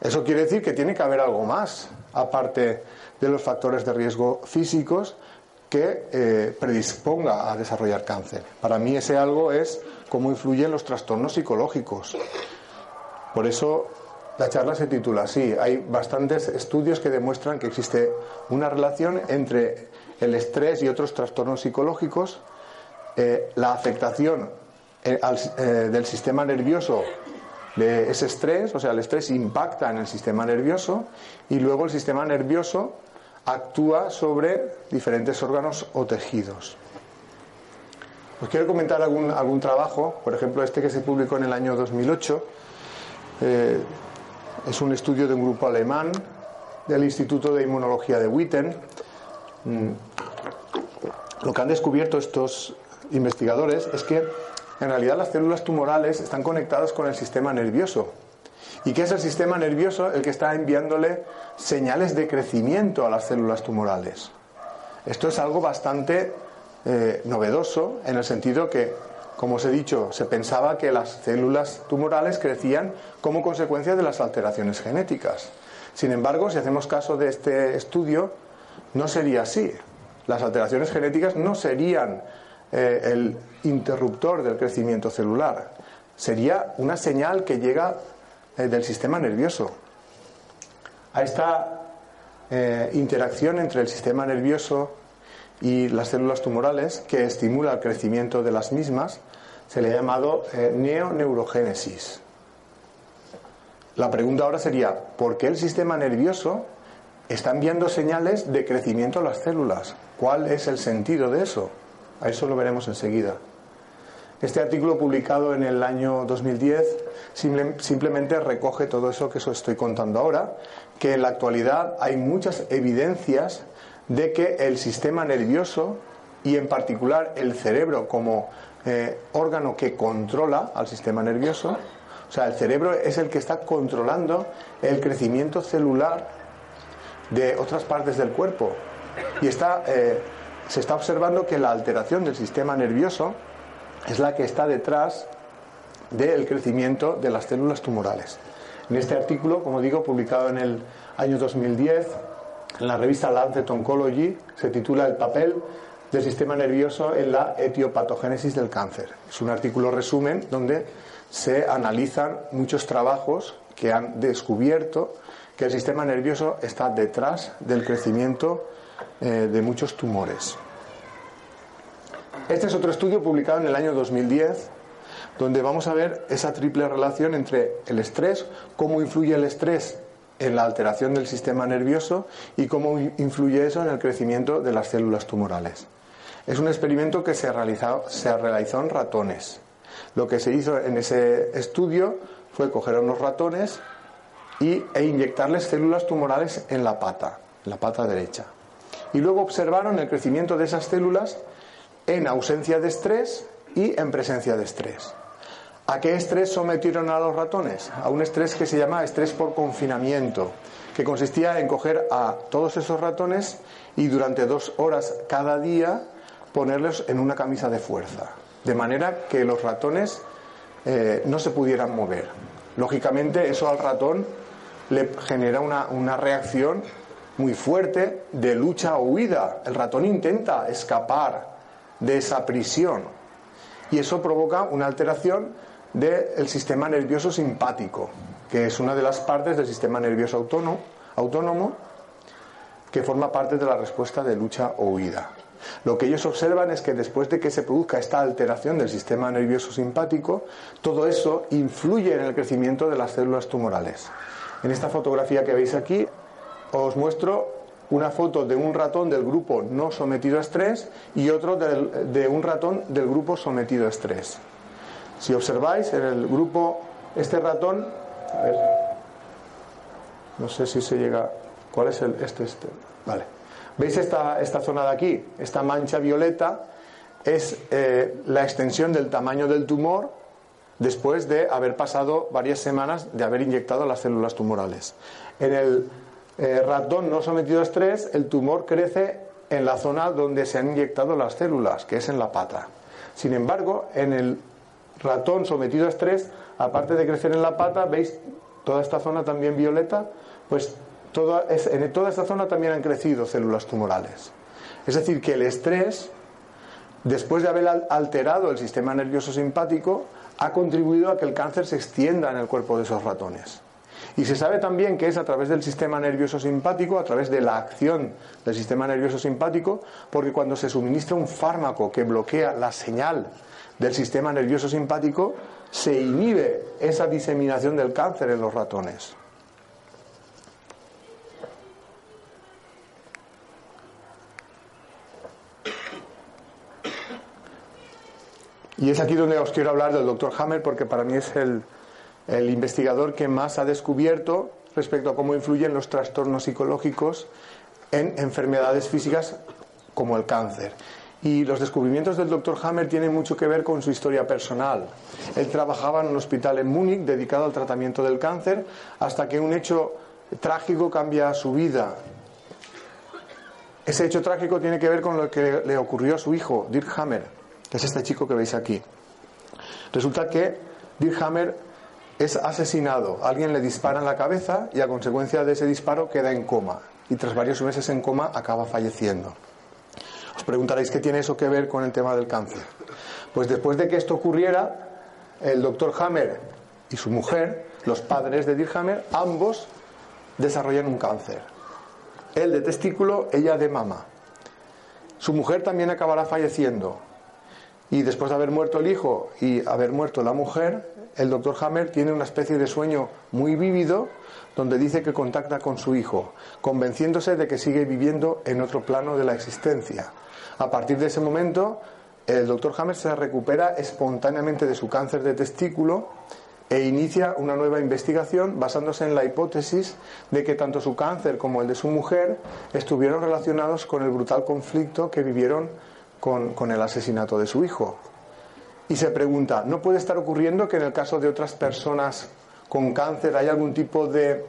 Eso quiere decir que tiene que haber algo más, aparte de los factores de riesgo físicos, que eh, predisponga a desarrollar cáncer. Para mí ese algo es cómo influyen los trastornos psicológicos. Por eso la charla se titula así. Hay bastantes estudios que demuestran que existe una relación entre el estrés y otros trastornos psicológicos, eh, la afectación eh, del sistema nervioso de ese estrés, o sea, el estrés impacta en el sistema nervioso y luego el sistema nervioso actúa sobre diferentes órganos o tejidos. Os quiero comentar algún, algún trabajo, por ejemplo, este que se publicó en el año 2008. Eh, es un estudio de un grupo alemán del Instituto de Inmunología de Witten. Mm, lo que han descubierto estos investigadores es que en realidad las células tumorales están conectadas con el sistema nervioso ¿Y qué es el sistema nervioso? El que está enviándole señales de crecimiento a las células tumorales. Esto es algo bastante eh, novedoso en el sentido que, como os he dicho, se pensaba que las células tumorales crecían como consecuencia de las alteraciones genéticas. Sin embargo, si hacemos caso de este estudio, no sería así. Las alteraciones genéticas no serían eh, el interruptor del crecimiento celular. Sería una señal que llega del sistema nervioso. A esta eh, interacción entre el sistema nervioso y las células tumorales que estimula el crecimiento de las mismas se le ha llamado eh, neoneurogénesis. La pregunta ahora sería, ¿por qué el sistema nervioso está enviando señales de crecimiento a las células? ¿Cuál es el sentido de eso? A eso lo veremos enseguida. Este artículo publicado en el año 2010 simplemente recoge todo eso que os estoy contando ahora, que en la actualidad hay muchas evidencias de que el sistema nervioso y en particular el cerebro como eh, órgano que controla al sistema nervioso, o sea, el cerebro es el que está controlando el crecimiento celular de otras partes del cuerpo. Y está, eh, se está observando que la alteración del sistema nervioso es la que está detrás del crecimiento de las células tumorales. En este artículo, como digo, publicado en el año 2010, en la revista Lancet Oncology, se titula El papel del sistema nervioso en la etiopatogénesis del cáncer. Es un artículo resumen donde se analizan muchos trabajos que han descubierto que el sistema nervioso está detrás del crecimiento eh, de muchos tumores. Este es otro estudio publicado en el año 2010 donde vamos a ver esa triple relación entre el estrés, cómo influye el estrés en la alteración del sistema nervioso y cómo influye eso en el crecimiento de las células tumorales. Es un experimento que se, se realizó en ratones. Lo que se hizo en ese estudio fue coger a unos ratones y, e inyectarles células tumorales en la pata, en la pata derecha. Y luego observaron el crecimiento de esas células en ausencia de estrés y en presencia de estrés. ¿A qué estrés sometieron a los ratones? A un estrés que se llama estrés por confinamiento, que consistía en coger a todos esos ratones y durante dos horas cada día ponerlos en una camisa de fuerza, de manera que los ratones eh, no se pudieran mover. Lógicamente eso al ratón le genera una, una reacción muy fuerte de lucha o huida. El ratón intenta escapar de esa prisión. Y eso provoca una alteración del sistema nervioso simpático, que es una de las partes del sistema nervioso autónomo, que forma parte de la respuesta de lucha o huida. Lo que ellos observan es que después de que se produzca esta alteración del sistema nervioso simpático, todo eso influye en el crecimiento de las células tumorales. En esta fotografía que veis aquí os muestro una foto de un ratón del grupo no sometido a estrés y otro de un ratón del grupo sometido a estrés. Si observáis en el grupo, este ratón, a ver, no sé si se llega, ¿cuál es el, este, este? Vale. ¿Veis esta, esta zona de aquí? Esta mancha violeta es eh, la extensión del tamaño del tumor después de haber pasado varias semanas de haber inyectado las células tumorales. En el eh, ratón no sometido a estrés, el tumor crece en la zona donde se han inyectado las células, que es en la pata. Sin embargo, en el ratón sometido a estrés, aparte de crecer en la pata, ¿veis toda esta zona también violeta? Pues en toda esta zona también han crecido células tumorales. Es decir, que el estrés, después de haber alterado el sistema nervioso simpático, ha contribuido a que el cáncer se extienda en el cuerpo de esos ratones. Y se sabe también que es a través del sistema nervioso simpático, a través de la acción del sistema nervioso simpático, porque cuando se suministra un fármaco que bloquea la señal del sistema nervioso simpático, se inhibe esa diseminación del cáncer en los ratones. Y es aquí donde os quiero hablar del doctor Hammer porque para mí es el, el investigador que más ha descubierto respecto a cómo influyen los trastornos psicológicos en enfermedades físicas como el cáncer. Y los descubrimientos del doctor Hammer tienen mucho que ver con su historia personal. Él trabajaba en un hospital en Múnich dedicado al tratamiento del cáncer hasta que un hecho trágico cambia su vida. Ese hecho trágico tiene que ver con lo que le ocurrió a su hijo, Dirk Hammer, que es este chico que veis aquí. Resulta que Dirk Hammer es asesinado. Alguien le dispara en la cabeza y a consecuencia de ese disparo queda en coma. Y tras varios meses en coma acaba falleciendo. Os preguntaréis qué tiene eso que ver con el tema del cáncer. Pues después de que esto ocurriera, el doctor Hammer y su mujer, los padres de Dirk Hammer, ambos desarrollan un cáncer. Él de testículo, ella de mama. Su mujer también acabará falleciendo. Y después de haber muerto el hijo y haber muerto la mujer, el doctor Hammer tiene una especie de sueño muy vívido donde dice que contacta con su hijo, convenciéndose de que sigue viviendo en otro plano de la existencia. A partir de ese momento, el doctor Hammer se recupera espontáneamente de su cáncer de testículo e inicia una nueva investigación basándose en la hipótesis de que tanto su cáncer como el de su mujer estuvieron relacionados con el brutal conflicto que vivieron con, con el asesinato de su hijo y se pregunta, ¿no puede estar ocurriendo que en el caso de otras personas con cáncer hay algún tipo de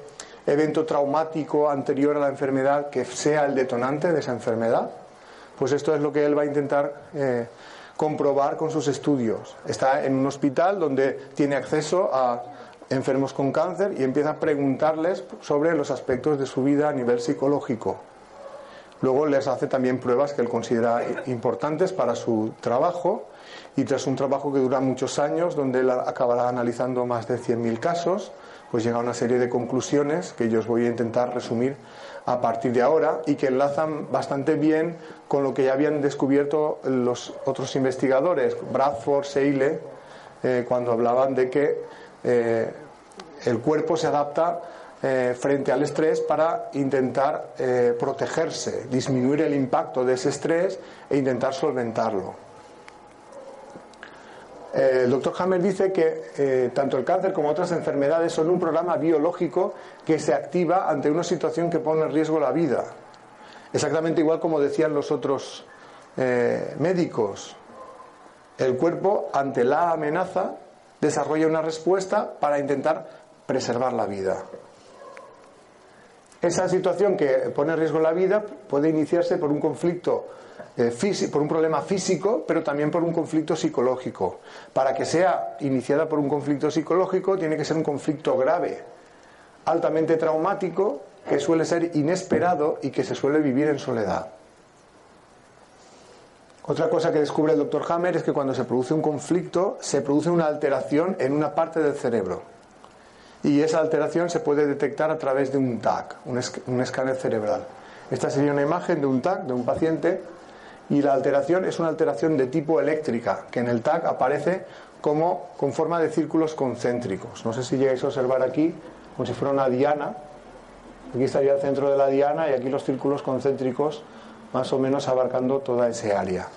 evento traumático anterior a la enfermedad que sea el detonante de esa enfermedad? Pues esto es lo que él va a intentar eh, comprobar con sus estudios. Está en un hospital donde tiene acceso a enfermos con cáncer y empieza a preguntarles sobre los aspectos de su vida a nivel psicológico. Luego les hace también pruebas que él considera importantes para su trabajo y tras un trabajo que dura muchos años, donde él acabará analizando más de 100.000 casos, pues llega a una serie de conclusiones que yo os voy a intentar resumir a partir de ahora y que enlazan bastante bien con lo que ya habían descubierto los otros investigadores, Bradford, Seile, eh, cuando hablaban de que eh, el cuerpo se adapta eh, frente al estrés para intentar protegerse, disminuir el impacto de ese estrés e intentar solventarlo. Eh, el doctor Hammer dice que eh, tanto el cáncer como otras enfermedades son un programa biológico que se activa ante una situación que pone en riesgo la vida. Exactamente igual como decían los otros eh, médicos. El cuerpo, ante la amenaza, desarrolla una respuesta para intentar preservar la vida. Esa situación que pone en riesgo la vida puede iniciarse por un conflicto por un problema físico, pero también por un conflicto psicológico. Para que sea iniciada por un conflicto psicológico, tiene que ser un conflicto grave, altamente traumático, que suele ser inesperado y que se suele vivir en soledad. Otra cosa que descubre el doctor Hammer es que cuando se produce un conflicto, se produce una alteración en una parte del cerebro. Y esa alteración se puede detectar a través de un TAC, un, escáner cerebral. Esta sería una imagen de un TAC, de un paciente y la alteración es una alteración de tipo eléctrica, que en el TAC aparece como con forma de círculos concéntricos. No sé si llegáis a observar aquí, como si fuera una diana. Aquí estaría el centro de la diana y aquí los círculos concéntricos más o menos abarcando toda ese área.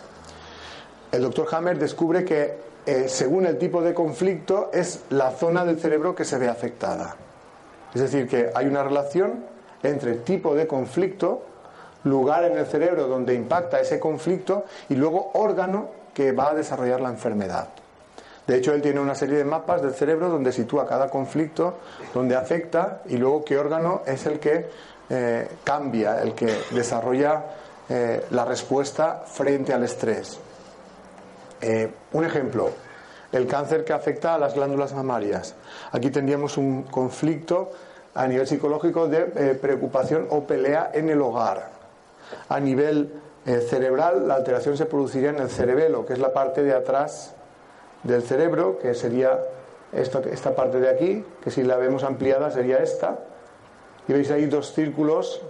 El doctor Hammer descubre que eh, según el tipo de conflicto es la zona del cerebro que se ve afectada. Es decir, que hay una relación entre tipo de conflicto lugar en el cerebro donde impacta ese conflicto y luego órgano que va a desarrollar la enfermedad. De hecho, él tiene una serie de mapas del cerebro donde sitúa cada conflicto, donde afecta y luego qué órgano es el que eh, cambia, el que desarrolla eh, la respuesta frente al estrés. Eh, un ejemplo, el cáncer que afecta a las glándulas mamarias. Aquí tendríamos un conflicto a nivel psicológico de preocupación o pelea en el hogar. A nivel eh, cerebral, la alteración se produciría en el cerebelo, que es la parte de atrás del cerebro, que sería esta, esta parte de aquí, que si la vemos ampliada sería esta. Y veis ahí dos círculos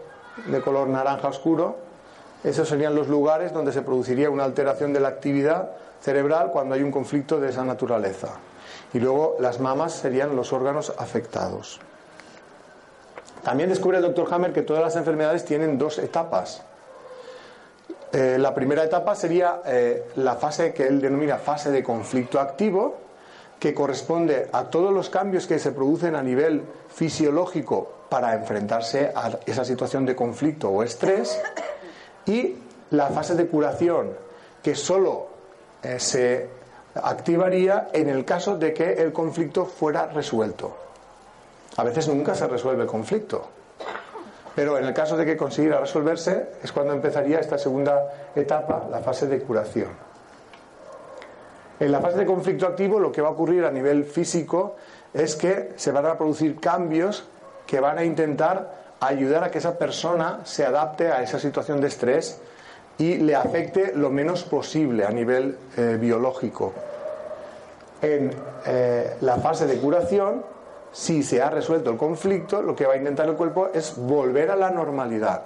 de color naranja oscuro. Esos serían los lugares donde se produciría una alteración de la actividad cerebral cuando hay un conflicto de esa naturaleza. Y luego las mamas serían los órganos afectados. También descubre el doctor Hammer que todas las enfermedades tienen dos etapas. Eh, la primera etapa sería eh, la fase que él denomina fase de conflicto activo, que corresponde a todos los cambios que se producen a nivel fisiológico para enfrentarse a esa situación de conflicto o estrés, y la fase de curación, que solo eh, se activaría en el caso de que el conflicto fuera resuelto. A veces nunca se resuelve el conflicto, pero en el caso de que consiguiera resolverse es cuando empezaría esta segunda etapa, la fase de curación. En la fase de conflicto activo lo que va a ocurrir a nivel físico es que se van a producir cambios que van a intentar ayudar a que esa persona se adapte a esa situación de estrés y le afecte lo menos posible a nivel eh, biológico. En eh, la fase de curación, si se ha resuelto el conflicto, lo que va a intentar el cuerpo es volver a la normalidad.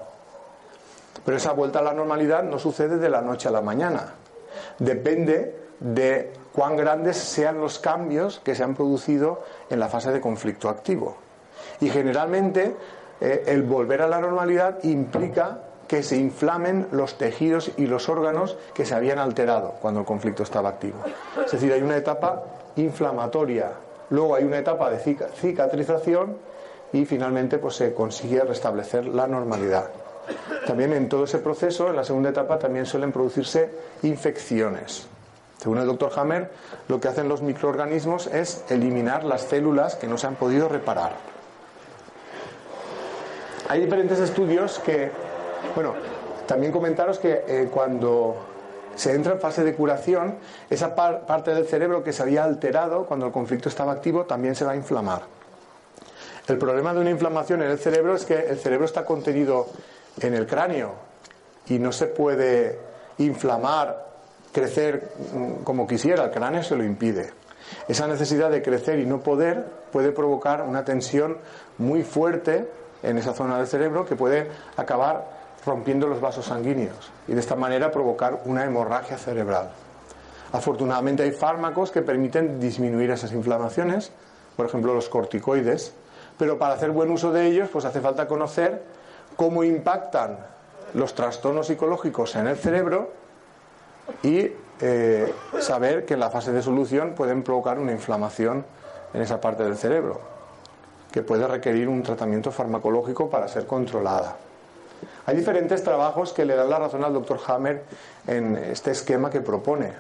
Pero esa vuelta a la normalidad no sucede de la noche a la mañana. Depende de cuán grandes sean los cambios que se han producido en la fase de conflicto activo. Y generalmente eh, el volver a la normalidad implica que se inflamen los tejidos y los órganos que se habían alterado cuando el conflicto estaba activo. Es decir, hay una etapa inflamatoria, luego hay una etapa de cicatrización y finalmente pues, se consigue restablecer la normalidad. También en todo ese proceso, en la segunda etapa, también suelen producirse infecciones. Según el doctor Hammer, lo que hacen los microorganismos es eliminar las células que no se han podido reparar. Hay diferentes estudios que bueno, también comentaros que eh, cuando se entra en fase de curación, esa parte del cerebro que se había alterado cuando el conflicto estaba activo también se va a inflamar. El problema de una inflamación en el cerebro es que el cerebro está contenido en el cráneo y no se puede inflamar, crecer mm, como quisiera, el cráneo se lo impide. Esa necesidad de crecer y no poder puede provocar una tensión muy fuerte en esa zona del cerebro que puede acabar rompiendo los vasos sanguíneos y de esta manera provocar una hemorragia cerebral. Afortunadamente hay fármacos que permiten disminuir esas inflamaciones, por ejemplo los corticoides, pero para hacer buen uso de ellos pues hace falta conocer cómo impactan los trastornos psicológicos en el cerebro y eh, saber que en la fase de solución pueden provocar una inflamación en esa parte del cerebro, que puede requerir un tratamiento farmacológico para ser controlada. Hay diferentes trabajos que le dan la razón al doctor Hammer en este esquema que propone.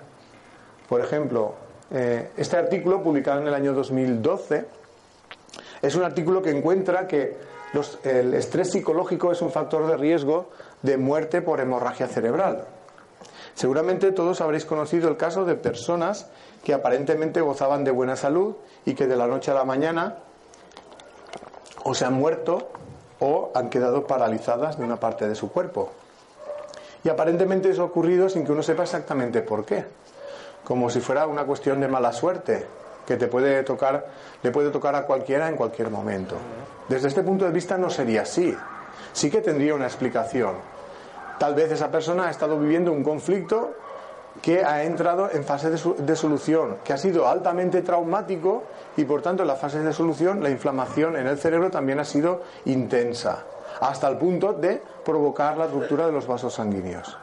Por ejemplo, eh, este artículo publicado en el año 2012 es un artículo que encuentra que el estrés psicológico es un factor de riesgo de muerte por hemorragia cerebral. Seguramente todos habréis conocido el caso de personas que aparentemente gozaban de buena salud y que de la noche a la mañana o se han muerto o han quedado paralizadas de una parte de su cuerpo. Y aparentemente eso ha ocurrido sin que uno sepa exactamente por qué. Como si fuera una cuestión de mala suerte, que te puede tocar, le puede tocar a cualquiera en cualquier momento. Desde este punto de vista no sería así. Sí que tendría una explicación. Tal vez esa persona ha estado viviendo un conflicto que ha entrado en fase de, solución, que ha sido altamente traumático y por tanto en la fase de solución la inflamación en el cerebro también ha sido intensa, hasta el punto de provocar la ruptura de los vasos sanguíneos.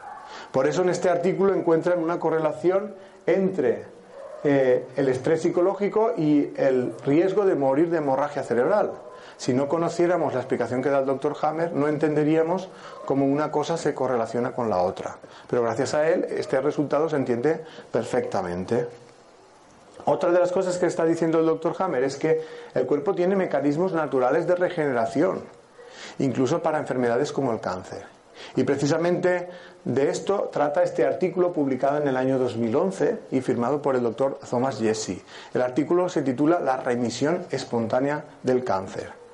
Por eso en este artículo encuentran una correlación entre eh, el estrés psicológico y el riesgo de morir de hemorragia cerebral. Si no conociéramos la explicación que da el doctor Hammer, no entenderíamos cómo una cosa se correlaciona con la otra. Pero gracias a él, este resultado se entiende perfectamente. Otra de las cosas que está diciendo el doctor Hammer es que el cuerpo tiene mecanismos naturales de regeneración, incluso para enfermedades como el cáncer. Y precisamente de esto trata este artículo publicado en el año 2011 y firmado por el doctor Thomas Jesse. El artículo se titula La remisión espontánea del cáncer.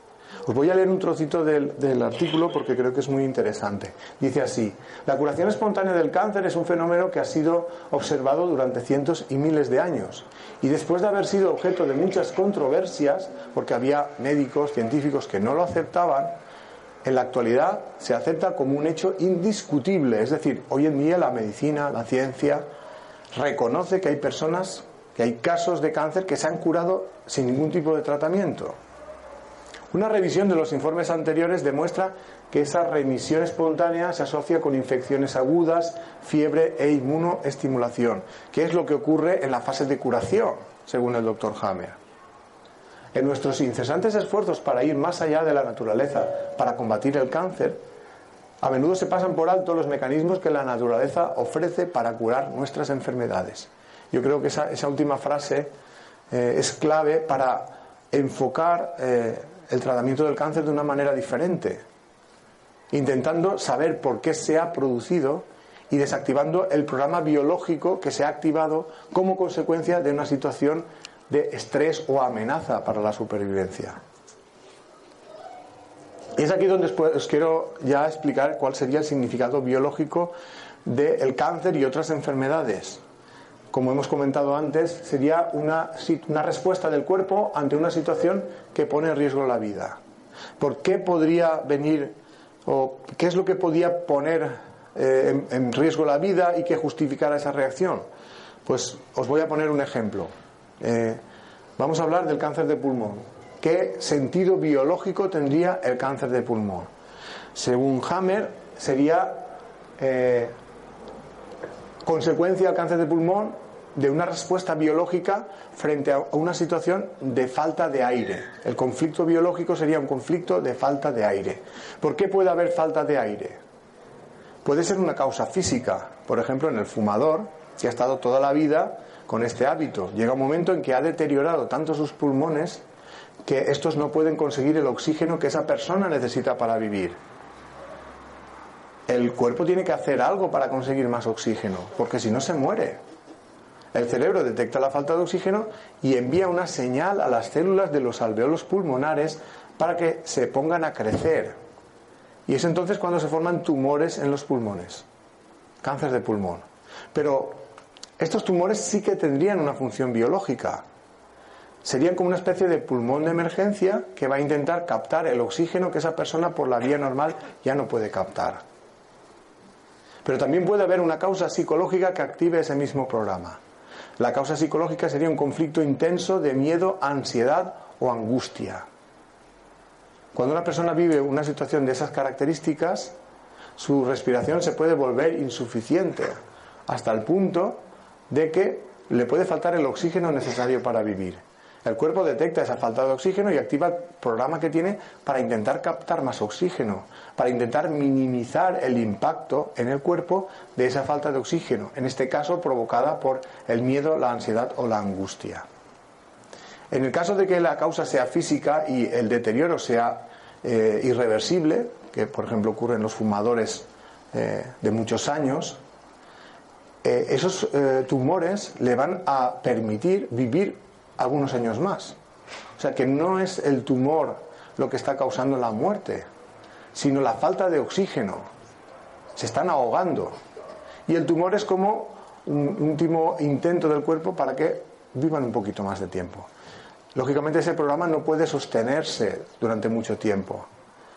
Os voy a leer un trocito del, artículo porque creo que es muy interesante. Dice así, la curación espontánea del cáncer es un fenómeno que ha sido observado durante cientos y miles de años. Y después de haber sido objeto de muchas controversias, porque había médicos, científicos que no lo aceptaban, en la actualidad se acepta como un hecho indiscutible. Es decir, hoy en día la medicina, la ciencia, reconoce que hay personas, que hay casos de cáncer que se han curado sin ningún tipo de tratamiento. Una revisión de los informes anteriores demuestra que esa remisión espontánea se asocia con infecciones agudas, fiebre e inmunoestimulación, que es lo que ocurre en la fase de curación, según el doctor Hammer. En nuestros incesantes esfuerzos para ir más allá de la naturaleza, para combatir el cáncer, a menudo se pasan por alto los mecanismos que la naturaleza ofrece para curar nuestras enfermedades. Yo creo que esa, última frase eh, es clave para enfocar eh, el tratamiento del cáncer de una manera diferente, intentando saber por qué se ha producido y desactivando el programa biológico que se ha activado como consecuencia de una situación de estrés o amenaza para la supervivencia. Y es aquí donde os quiero ya explicar cuál sería el significado biológico del cáncer y otras enfermedades como hemos comentado antes, sería una, respuesta del cuerpo ante una situación que pone en riesgo la vida. ¿Por qué podría venir o qué es lo que podía poner eh, en, riesgo la vida y que justificara esa reacción? Pues os voy a poner un ejemplo. Eh, vamos a hablar del cáncer de pulmón. ¿Qué sentido biológico tendría el cáncer de pulmón? Según Hammer, sería eh, consecuencia del cáncer de pulmón de una respuesta biológica frente a una situación de falta de aire. El conflicto biológico sería un conflicto de falta de aire. ¿Por qué puede haber falta de aire? Puede ser una causa física, por ejemplo, en el fumador, que ha estado toda la vida con este hábito. Llega un momento en que ha deteriorado tanto sus pulmones que estos no pueden conseguir el oxígeno que esa persona necesita para vivir el cuerpo tiene que hacer algo para conseguir más oxígeno, porque si no se muere. El cerebro detecta la falta de oxígeno y envía una señal a las células de los alveolos pulmonares para que se pongan a crecer. Y es entonces cuando se forman tumores en los pulmones, cáncer de pulmón. Pero estos tumores sí que tendrían una función biológica. Serían como una especie de pulmón de emergencia que va a intentar captar el oxígeno que esa persona por la vía normal ya no puede captar. Pero también puede haber una causa psicológica que active ese mismo programa. La causa psicológica sería un conflicto intenso de miedo, ansiedad o angustia. Cuando una persona vive una situación de esas características, su respiración se puede volver insuficiente hasta el punto de que le puede faltar el oxígeno necesario para vivir. El cuerpo detecta esa falta de oxígeno y activa el programa que tiene para intentar captar más oxígeno, para intentar minimizar el impacto en el cuerpo de esa falta de oxígeno, en este caso provocada por el miedo, la ansiedad o la angustia. En el caso de que la causa sea física y el deterioro sea eh, irreversible, que por ejemplo ocurre en los fumadores eh, de muchos años, eh, esos tumores le van a permitir vivir algunos años más. O sea que no es el tumor lo que está causando la muerte, sino la falta de oxígeno. Se están ahogando. Y el tumor es como un último intento del cuerpo para que vivan un poquito más de tiempo. Lógicamente ese programa no puede sostenerse durante mucho tiempo,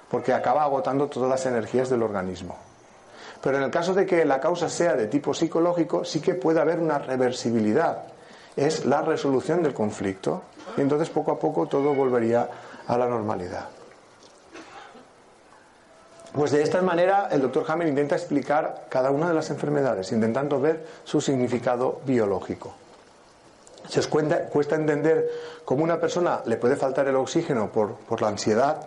porque acaba agotando todas las energías del organismo. Pero en el caso de que la causa sea de tipo psicológico, sí que puede haber una reversibilidad es la resolución del conflicto y entonces poco a poco todo volvería a la normalidad. Pues de esta manera el doctor Hammer intenta explicar cada una de las enfermedades, intentando ver su significado biológico. Si os cuesta entender cómo una persona le puede faltar el oxígeno por, por la ansiedad,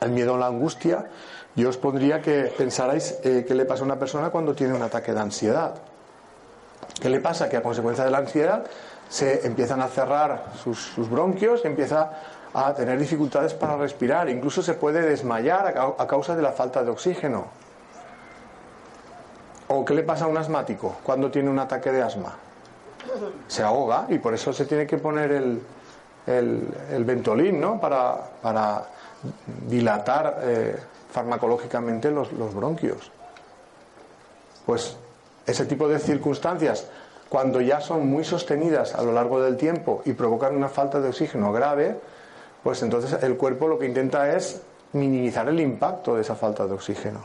el miedo o la angustia, yo os pondría que pensarais eh, qué le pasa a una persona cuando tiene un ataque de ansiedad. ¿Qué le pasa? Que a consecuencia de la ansiedad se empiezan a cerrar sus, bronquios y empieza a tener dificultades para respirar. Incluso se puede desmayar a, causa de la falta de oxígeno. ¿O qué le pasa a un asmático cuando tiene un ataque de asma? Se ahoga y por eso se tiene que poner el, el, ventolín, ¿no? Para, para dilatar eh, farmacológicamente los, los bronquios. Pues ese tipo de circunstancias, cuando ya son muy sostenidas a lo largo del tiempo y provocan una falta de oxígeno grave, pues entonces el cuerpo lo que intenta es minimizar el impacto de esa falta de oxígeno.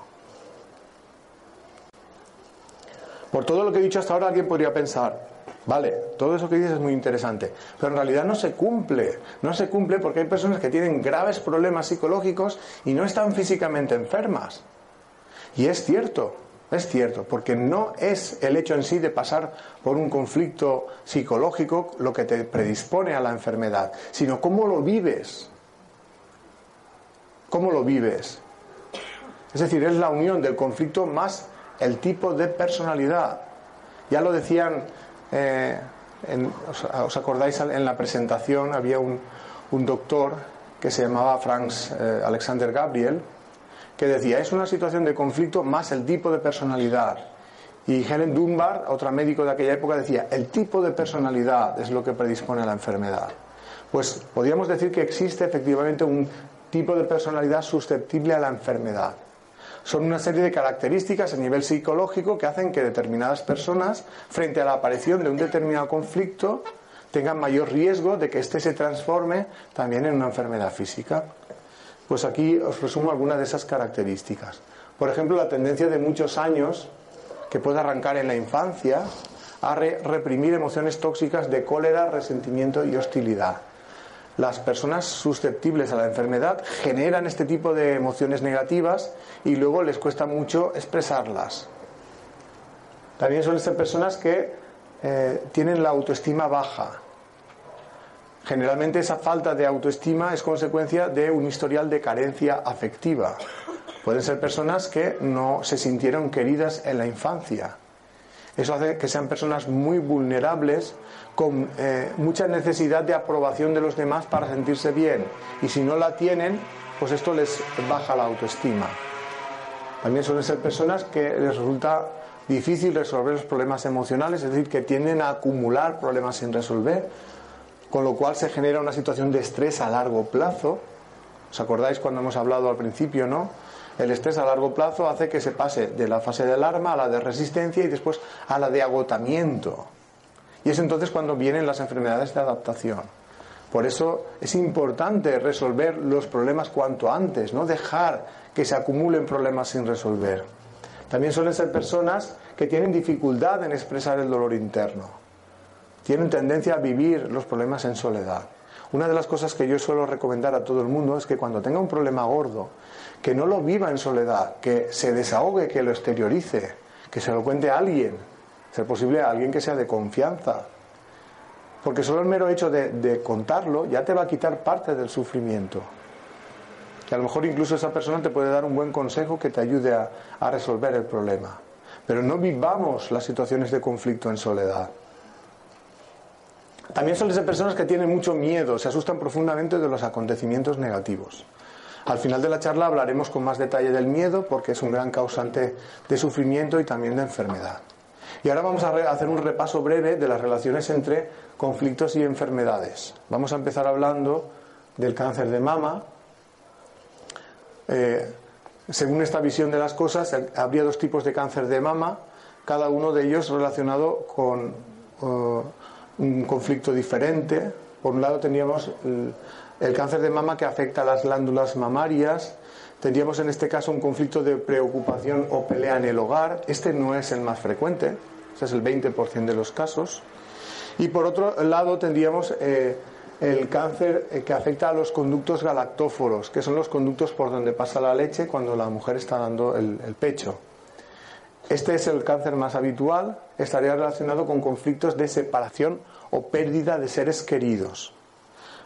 Por todo lo que he dicho hasta ahora, alguien podría pensar, vale, todo eso que dices es muy interesante, pero en realidad no se cumple. No se cumple porque hay personas que tienen graves problemas psicológicos y no están físicamente enfermas. Y es cierto, es cierto, porque no es el hecho en sí de pasar por un conflicto psicológico lo que te predispone a la enfermedad, sino cómo lo vives. ¿Cómo lo vives? Es decir, es la unión del conflicto más el tipo de personalidad. Ya lo decían, eh, os, acordáis en la presentación, había un, doctor que se llamaba Franz eh, Alexander Gabriel, que decía, es una situación de conflicto más el tipo de personalidad. Y Helen Dunbar, otra médico de aquella época, decía, el tipo de personalidad es lo que predispone a la enfermedad. Pues podríamos decir que existe efectivamente un tipo de personalidad susceptible a la enfermedad son una serie de características a nivel psicológico que hacen que determinadas personas, frente a la aparición de un determinado conflicto, tengan mayor riesgo de que éste se transforme también en una enfermedad física. Pues aquí os resumo algunas de esas características. Por ejemplo, la tendencia de muchos años que puede arrancar en la infancia a reprimir emociones tóxicas de cólera, resentimiento y hostilidad las personas susceptibles a la enfermedad generan este tipo de emociones negativas y luego les cuesta mucho expresarlas. También suelen ser personas que eh, tienen la autoestima baja. Generalmente esa falta de autoestima es consecuencia de un historial de carencia afectiva. Pueden ser personas que no se sintieron queridas en la infancia. Eso hace que sean personas muy vulnerables con eh, mucha necesidad de aprobación de los demás para sentirse bien. Y si no la tienen, pues esto les baja la autoestima. También suelen ser personas que les resulta difícil resolver los problemas emocionales, es decir, que tienden a acumular problemas sin resolver, con lo cual se genera una situación de estrés a largo plazo. ¿Os acordáis cuando hemos hablado al principio, no? El estrés a largo plazo hace que se pase de la fase de alarma a la de resistencia y después a la de agotamiento. Y es entonces cuando vienen las enfermedades de adaptación. Por eso es importante resolver los problemas cuanto antes, no dejar que se acumulen problemas sin resolver. También suelen ser personas que tienen dificultad en expresar el dolor interno. Tienen tendencia a vivir los problemas en soledad. Una de las cosas que yo suelo recomendar a todo el mundo es que cuando tenga un problema gordo, que no lo viva en soledad, que se desahogue, que lo exteriorice, que se lo cuente a alguien, ser posible a alguien que sea de confianza. Porque solo el mero hecho de, contarlo ya te va a quitar parte del sufrimiento. Que a lo mejor incluso esa persona te puede dar un buen consejo que te ayude a, a resolver el problema. Pero no vivamos las situaciones de conflicto en soledad. También suelen ser personas que tienen mucho miedo, se asustan profundamente de los acontecimientos negativos. Al final de la charla hablaremos con más detalle del miedo porque es un gran causante de sufrimiento y también de enfermedad. Y ahora vamos a hacer un repaso breve de las relaciones entre conflictos y enfermedades. Vamos a empezar hablando del cáncer de mama. Eh, según esta visión de las cosas, habría dos tipos de cáncer de mama, cada uno de ellos relacionado con un conflicto diferente. Por un lado teníamos el, el cáncer de mama que afecta a las glándulas mamarias, Tendríamos en este caso un conflicto de preocupación o pelea en el hogar. Este no es el más frecuente, ese es el 20% de los casos. Y por otro lado tendríamos eh, el cáncer eh, que afecta a los conductos galactóforos, que son los conductos por donde pasa la leche cuando la mujer está dando el pecho. Este es el cáncer más habitual, estaría relacionado con conflictos de separación o pérdida de seres queridos.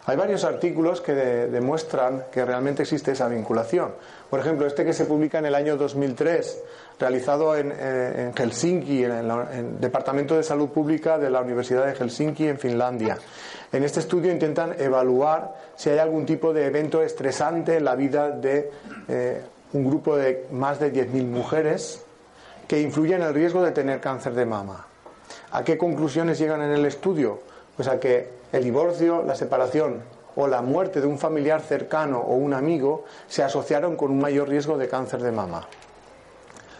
Hay varios artículos que demuestran que realmente existe esa vinculación. Por ejemplo, este que se publica en el año 2003, realizado en, eh, Helsinki, en el Departamento de Salud Pública de la Universidad de Helsinki, en Finlandia. En este estudio intentan evaluar si hay algún tipo de evento estresante en la vida de eh, un grupo de más de 10.000 mujeres que influye en el riesgo de tener cáncer de mama. ¿A qué conclusiones llegan en el estudio? Pues a que el divorcio, la separación o la muerte de un familiar cercano o un amigo se asociaron con un mayor riesgo de cáncer de mama.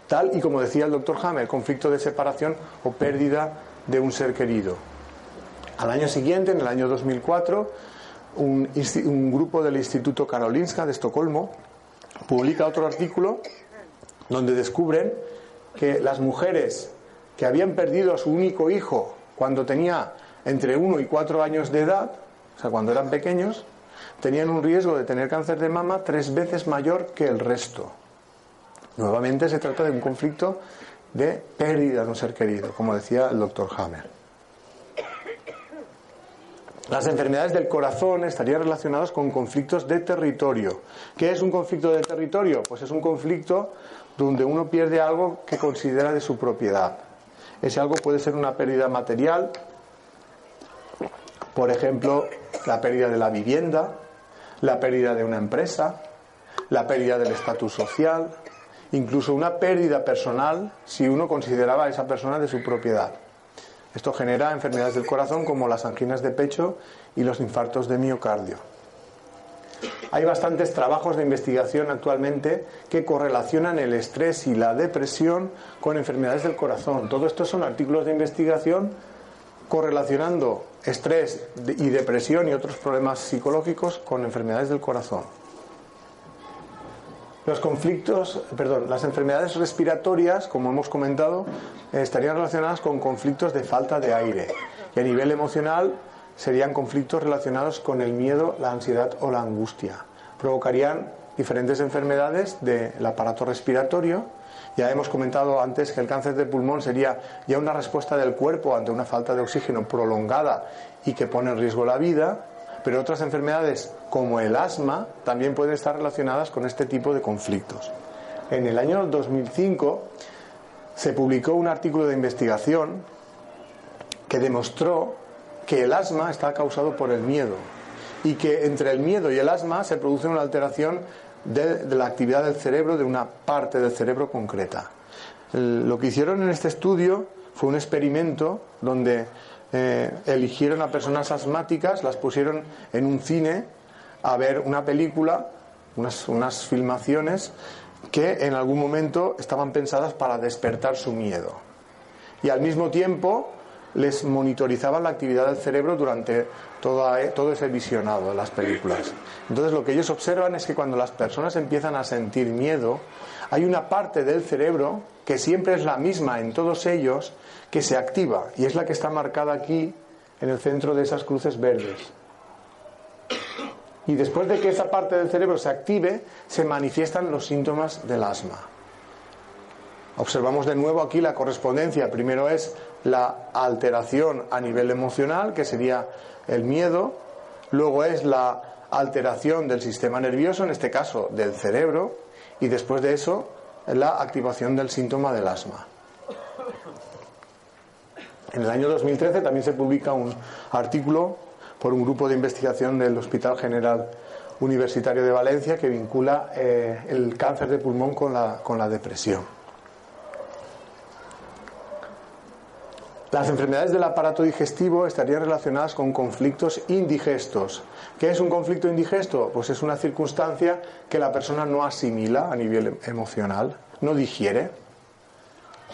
Tal y como decía el doctor Hammer, conflicto de separación o pérdida de un ser querido. Al año siguiente, en el año 2004, un, un grupo del Instituto Karolinska de Estocolmo publica otro artículo donde descubren que las mujeres que habían perdido a su único hijo cuando tenía entre 1 y 4 años de edad, o sea, cuando eran pequeños, tenían un riesgo de tener cáncer de mama tres veces mayor que el resto. Nuevamente se trata de un conflicto de pérdida de un ser querido, como decía el doctor Hammer. Las enfermedades del corazón estarían relacionadas con conflictos de territorio. ¿Qué es un conflicto de territorio? Pues es un conflicto donde uno pierde algo que considera de su propiedad. Ese algo puede ser una pérdida material, por ejemplo, la pérdida de la vivienda, la pérdida de una empresa, la pérdida del estatus social, incluso una pérdida personal si uno consideraba a esa persona de su propiedad. Esto genera enfermedades del corazón como las anginas de pecho y los infartos de miocardio. Hay bastantes trabajos de investigación actualmente que correlacionan el estrés y la depresión con enfermedades del corazón. Todo esto son artículos de investigación correlacionando estrés y depresión y otros problemas psicológicos con enfermedades del corazón. Los conflictos, perdón, las enfermedades respiratorias, como hemos comentado, estarían relacionadas con conflictos de falta de aire. Y a nivel emocional serían conflictos relacionados con el miedo, la ansiedad o la angustia. Provocarían diferentes enfermedades del aparato respiratorio. Ya hemos comentado antes que el cáncer de pulmón sería ya una respuesta del cuerpo ante una falta de oxígeno prolongada y que pone en riesgo la vida pero otras enfermedades como el asma también pueden estar relacionadas con este tipo de conflictos. En el año 2005 se publicó un artículo de investigación que demostró que el asma está causado por el miedo y que entre el miedo y el asma se produce una alteración de, la actividad del cerebro de una parte del cerebro concreta. lo que hicieron en este estudio fue un experimento donde eh, eligieron a personas asmáticas, las pusieron en un cine a ver una película, unas, unas filmaciones que en algún momento estaban pensadas para despertar su miedo. Y al mismo tiempo les monitorizaban la actividad del cerebro durante todo, todo ese visionado de las películas. Entonces lo que ellos observan es que cuando las personas empiezan a sentir miedo, hay una parte del cerebro que siempre es la misma en todos ellos, que se activa y es la que está marcada aquí en el centro de esas cruces verdes. Y después de que esa parte del cerebro se active, se manifiestan los síntomas del asma. Observamos de nuevo aquí la correspondencia. Primero es la alteración a nivel emocional, que sería el miedo. Luego es la alteración del sistema nervioso, en este caso del cerebro. Y después de eso, la activación del síntoma del asma. En el año 2013 también se publica un artículo por un grupo de investigación del Hospital General Universitario de Valencia que vincula eh, el cáncer de pulmón con la, con la depresión. Las enfermedades del aparato digestivo estarían relacionadas con conflictos indigestos. ¿Qué es un conflicto indigesto? Pues es una circunstancia que la persona no asimila a nivel emocional, no digiere.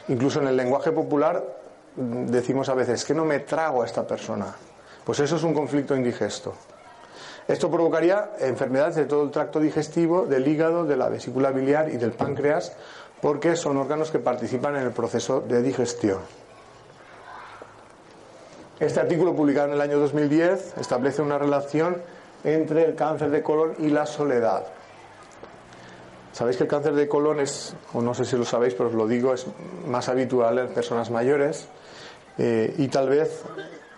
Incluso en el lenguaje popular decimos a veces, que no me trago a esta persona. Pues eso es un conflicto indigesto. Esto provocaría enfermedades de todo el tracto digestivo, del hígado, de la vesícula biliar y del páncreas, porque son órganos que participan en el proceso de digestión. Este artículo publicado en el año 2010 establece una relación entre el cáncer de colon y la soledad. Sabéis que el cáncer de colon es, o no sé si lo sabéis, pero os lo digo, es más habitual en personas mayores eh, y tal vez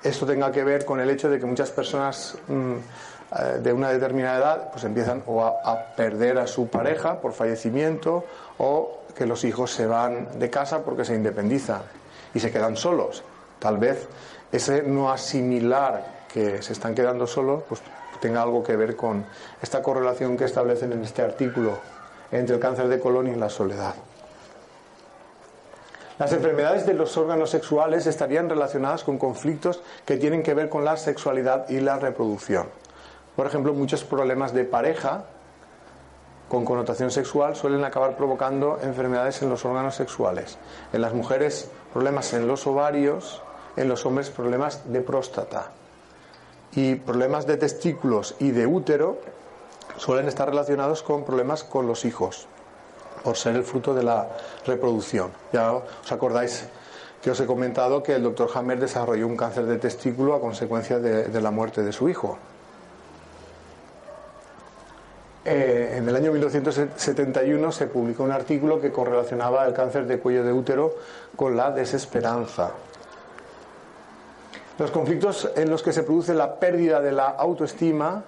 esto tenga que ver con el hecho de que muchas personas mm, eh, de una determinada edad pues empiezan o a, perder a su pareja por fallecimiento o que los hijos se van de casa porque se independizan y se quedan solos. Tal vez ese no asimilar que se están quedando solos pues tenga algo que ver con esta correlación que establecen en este artículo entre el cáncer de colon y la soledad. Las enfermedades de los órganos sexuales estarían relacionadas con conflictos que tienen que ver con la sexualidad y la reproducción. Por ejemplo, muchos problemas de pareja con connotación sexual suelen acabar provocando enfermedades en los órganos sexuales. En las mujeres, problemas en los ovarios, en los hombres, problemas de próstata. Y problemas de testículos y de útero suelen estar relacionados con problemas con los hijos por ser el fruto de la reproducción. Ya os acordáis que os he comentado que el doctor Hammer desarrolló un cáncer de testículo a consecuencia de, la muerte de su hijo. Eh, en el año 1971 se publicó un artículo que correlacionaba el cáncer de cuello de útero con la desesperanza. Los conflictos en los que se produce la pérdida de la autoestima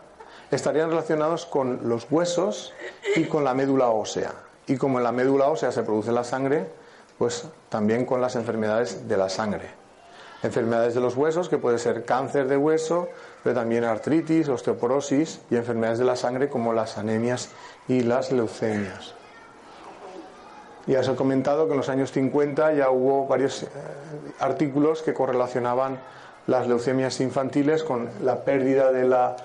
estarían relacionados con los huesos y con la médula ósea. Y como en la médula ósea se produce la sangre, pues también con las enfermedades de la sangre. Enfermedades de los huesos, que puede ser cáncer de hueso, pero también artritis, osteoporosis y enfermedades de la sangre como las anemias y las leucemias. Ya os he comentado que en los años 50 ya hubo varios eh, artículos que correlacionaban las leucemias infantiles con la pérdida de la,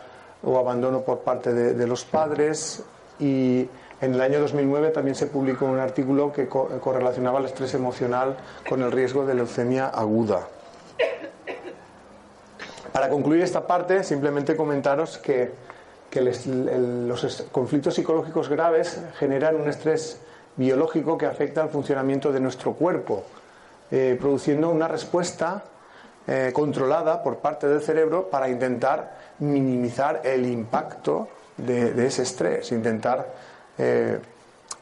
o abandono por parte de los padres y en el año 2009 también se publicó un artículo que correlacionaba el estrés emocional con el riesgo de leucemia aguda. Para concluir esta parte, simplemente comentaros que, los conflictos psicológicos graves generan un estrés biológico que afecta al funcionamiento de nuestro cuerpo, eh, produciendo una respuesta eh, controlada por parte del cerebro para intentar minimizar el impacto de, ese estrés, intentar eh,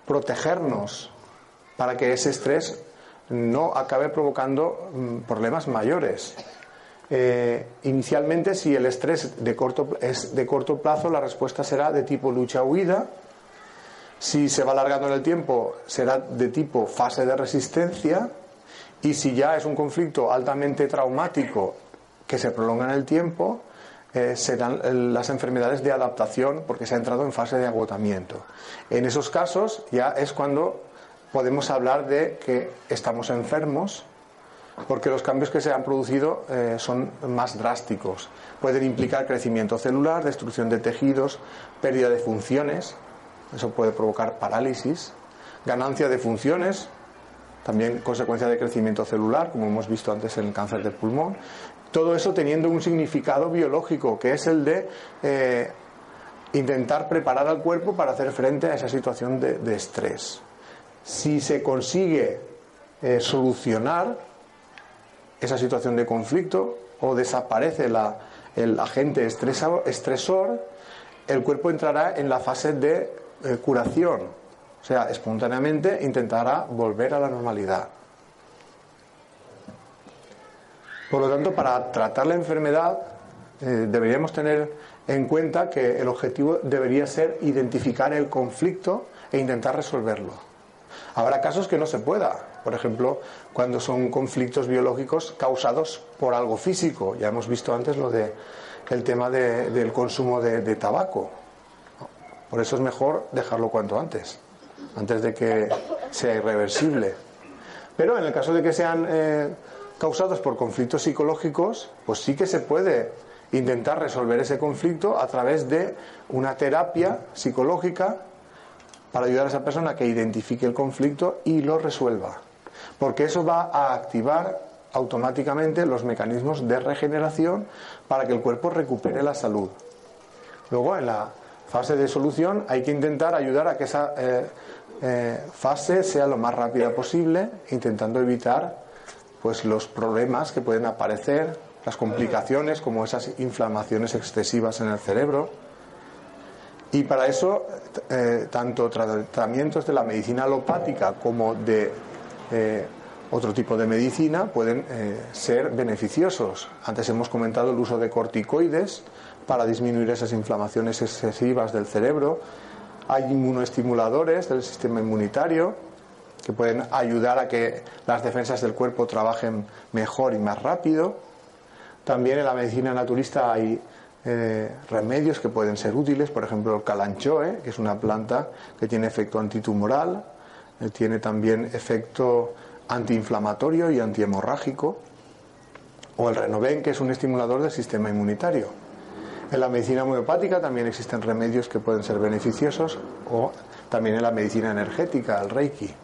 protegernos para que ese estrés no acabe provocando mm, problemas mayores. Eh, inicialmente, si el estrés de corto, es de corto plazo, la respuesta será de tipo lucha-huida. Si se va alargando en el tiempo, será de tipo fase de resistencia. Y si ya es un conflicto altamente traumático que se prolonga en el tiempo, eh, serán eh, las enfermedades de adaptación porque se ha entrado en fase de agotamiento. En esos casos ya es cuando podemos hablar de que estamos enfermos porque los cambios que se han producido eh, son más drásticos. Pueden implicar crecimiento celular, destrucción de tejidos, pérdida de funciones, eso puede provocar parálisis, ganancia de funciones, también consecuencia de crecimiento celular, como hemos visto antes en el cáncer del pulmón, todo eso teniendo un significado biológico, que es el de eh, intentar preparar al cuerpo para hacer frente a esa situación de, estrés. Si se consigue eh, solucionar esa situación de conflicto o desaparece el agente estresor, el cuerpo entrará en la fase de eh, curación, o sea, espontáneamente intentará volver a la normalidad. Por lo tanto, para tratar la enfermedad eh, deberíamos tener en cuenta que el objetivo debería ser identificar el conflicto e intentar resolverlo. Habrá casos que no se pueda, por ejemplo, cuando son conflictos biológicos causados por algo físico. Ya hemos visto antes lo de el tema del consumo de, tabaco. Por eso es mejor dejarlo cuanto antes, antes de que sea irreversible. Pero en el caso de que sean eh, causados por conflictos psicológicos, pues sí que se puede intentar resolver ese conflicto a través de una terapia psicológica para ayudar a esa persona que identifique el conflicto y lo resuelva. Porque eso va a activar automáticamente los mecanismos de regeneración para que el cuerpo recupere la salud. Luego, en la fase de solución, hay que intentar ayudar a que esa eh, eh, fase sea lo más rápida posible, intentando evitar pues los problemas que pueden aparecer, las complicaciones como esas inflamaciones excesivas en el cerebro. Y para eso, eh, tanto tratamientos de la medicina alopática como de eh, otro tipo de medicina pueden ser beneficiosos. Antes hemos comentado el uso de corticoides para disminuir esas inflamaciones excesivas del cerebro. Hay inmunoestimuladores del sistema inmunitario que pueden ayudar a que las defensas del cuerpo trabajen mejor y más rápido. También en la medicina naturista hay eh, remedios que pueden ser útiles, por ejemplo el calanchoe, que es una planta que tiene efecto antitumoral, eh, tiene también efecto antiinflamatorio y antihemorrágico, o el Renoven, que es un estimulador del sistema inmunitario. En la medicina homeopática también existen remedios que pueden ser beneficiosos, o también en la medicina energética, el Reiki.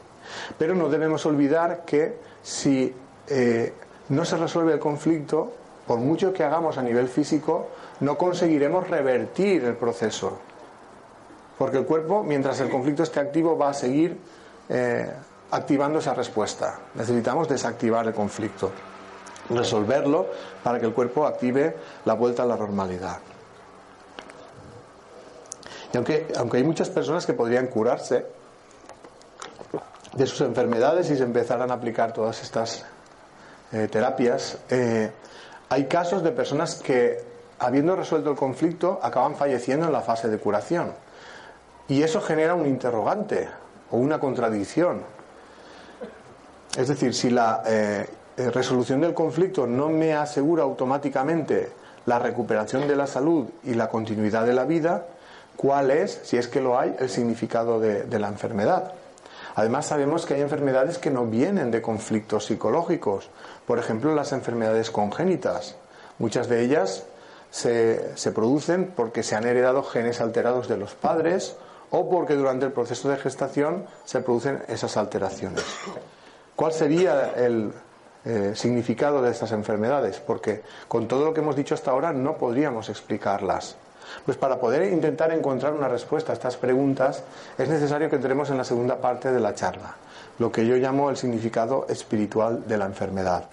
Pero no debemos olvidar que si eh, no se resuelve el conflicto, por mucho que hagamos a nivel físico, no conseguiremos revertir el proceso. Porque el cuerpo, mientras el conflicto esté activo, va a seguir eh, activando esa respuesta. Necesitamos desactivar el conflicto, resolverlo para que el cuerpo active la vuelta a la normalidad. Aunque, aunque hay muchas personas que podrían curarse de sus enfermedades y se empezaran a aplicar todas estas eh, terapias, eh, hay casos de personas que, habiendo resuelto el conflicto, acaban falleciendo en la fase de curación. Y eso genera un interrogante o una contradicción. Es decir, si la eh, resolución del conflicto no me asegura automáticamente la recuperación de la salud y la continuidad de la vida, ¿cuál es, si es que lo hay, el significado de la enfermedad? Además sabemos que hay enfermedades que no vienen de conflictos psicológicos, por ejemplo las enfermedades congénitas. Muchas de ellas se, se producen porque se han heredado genes alterados de los padres o porque durante el proceso de gestación se producen esas alteraciones. ¿Cuál sería el eh, significado de estas enfermedades? Porque con todo lo que hemos dicho hasta ahora no podríamos explicarlas. Pues para poder intentar encontrar una respuesta a estas preguntas es necesario que entremos en la segunda parte de la charla, lo que yo llamo el significado espiritual de la enfermedad.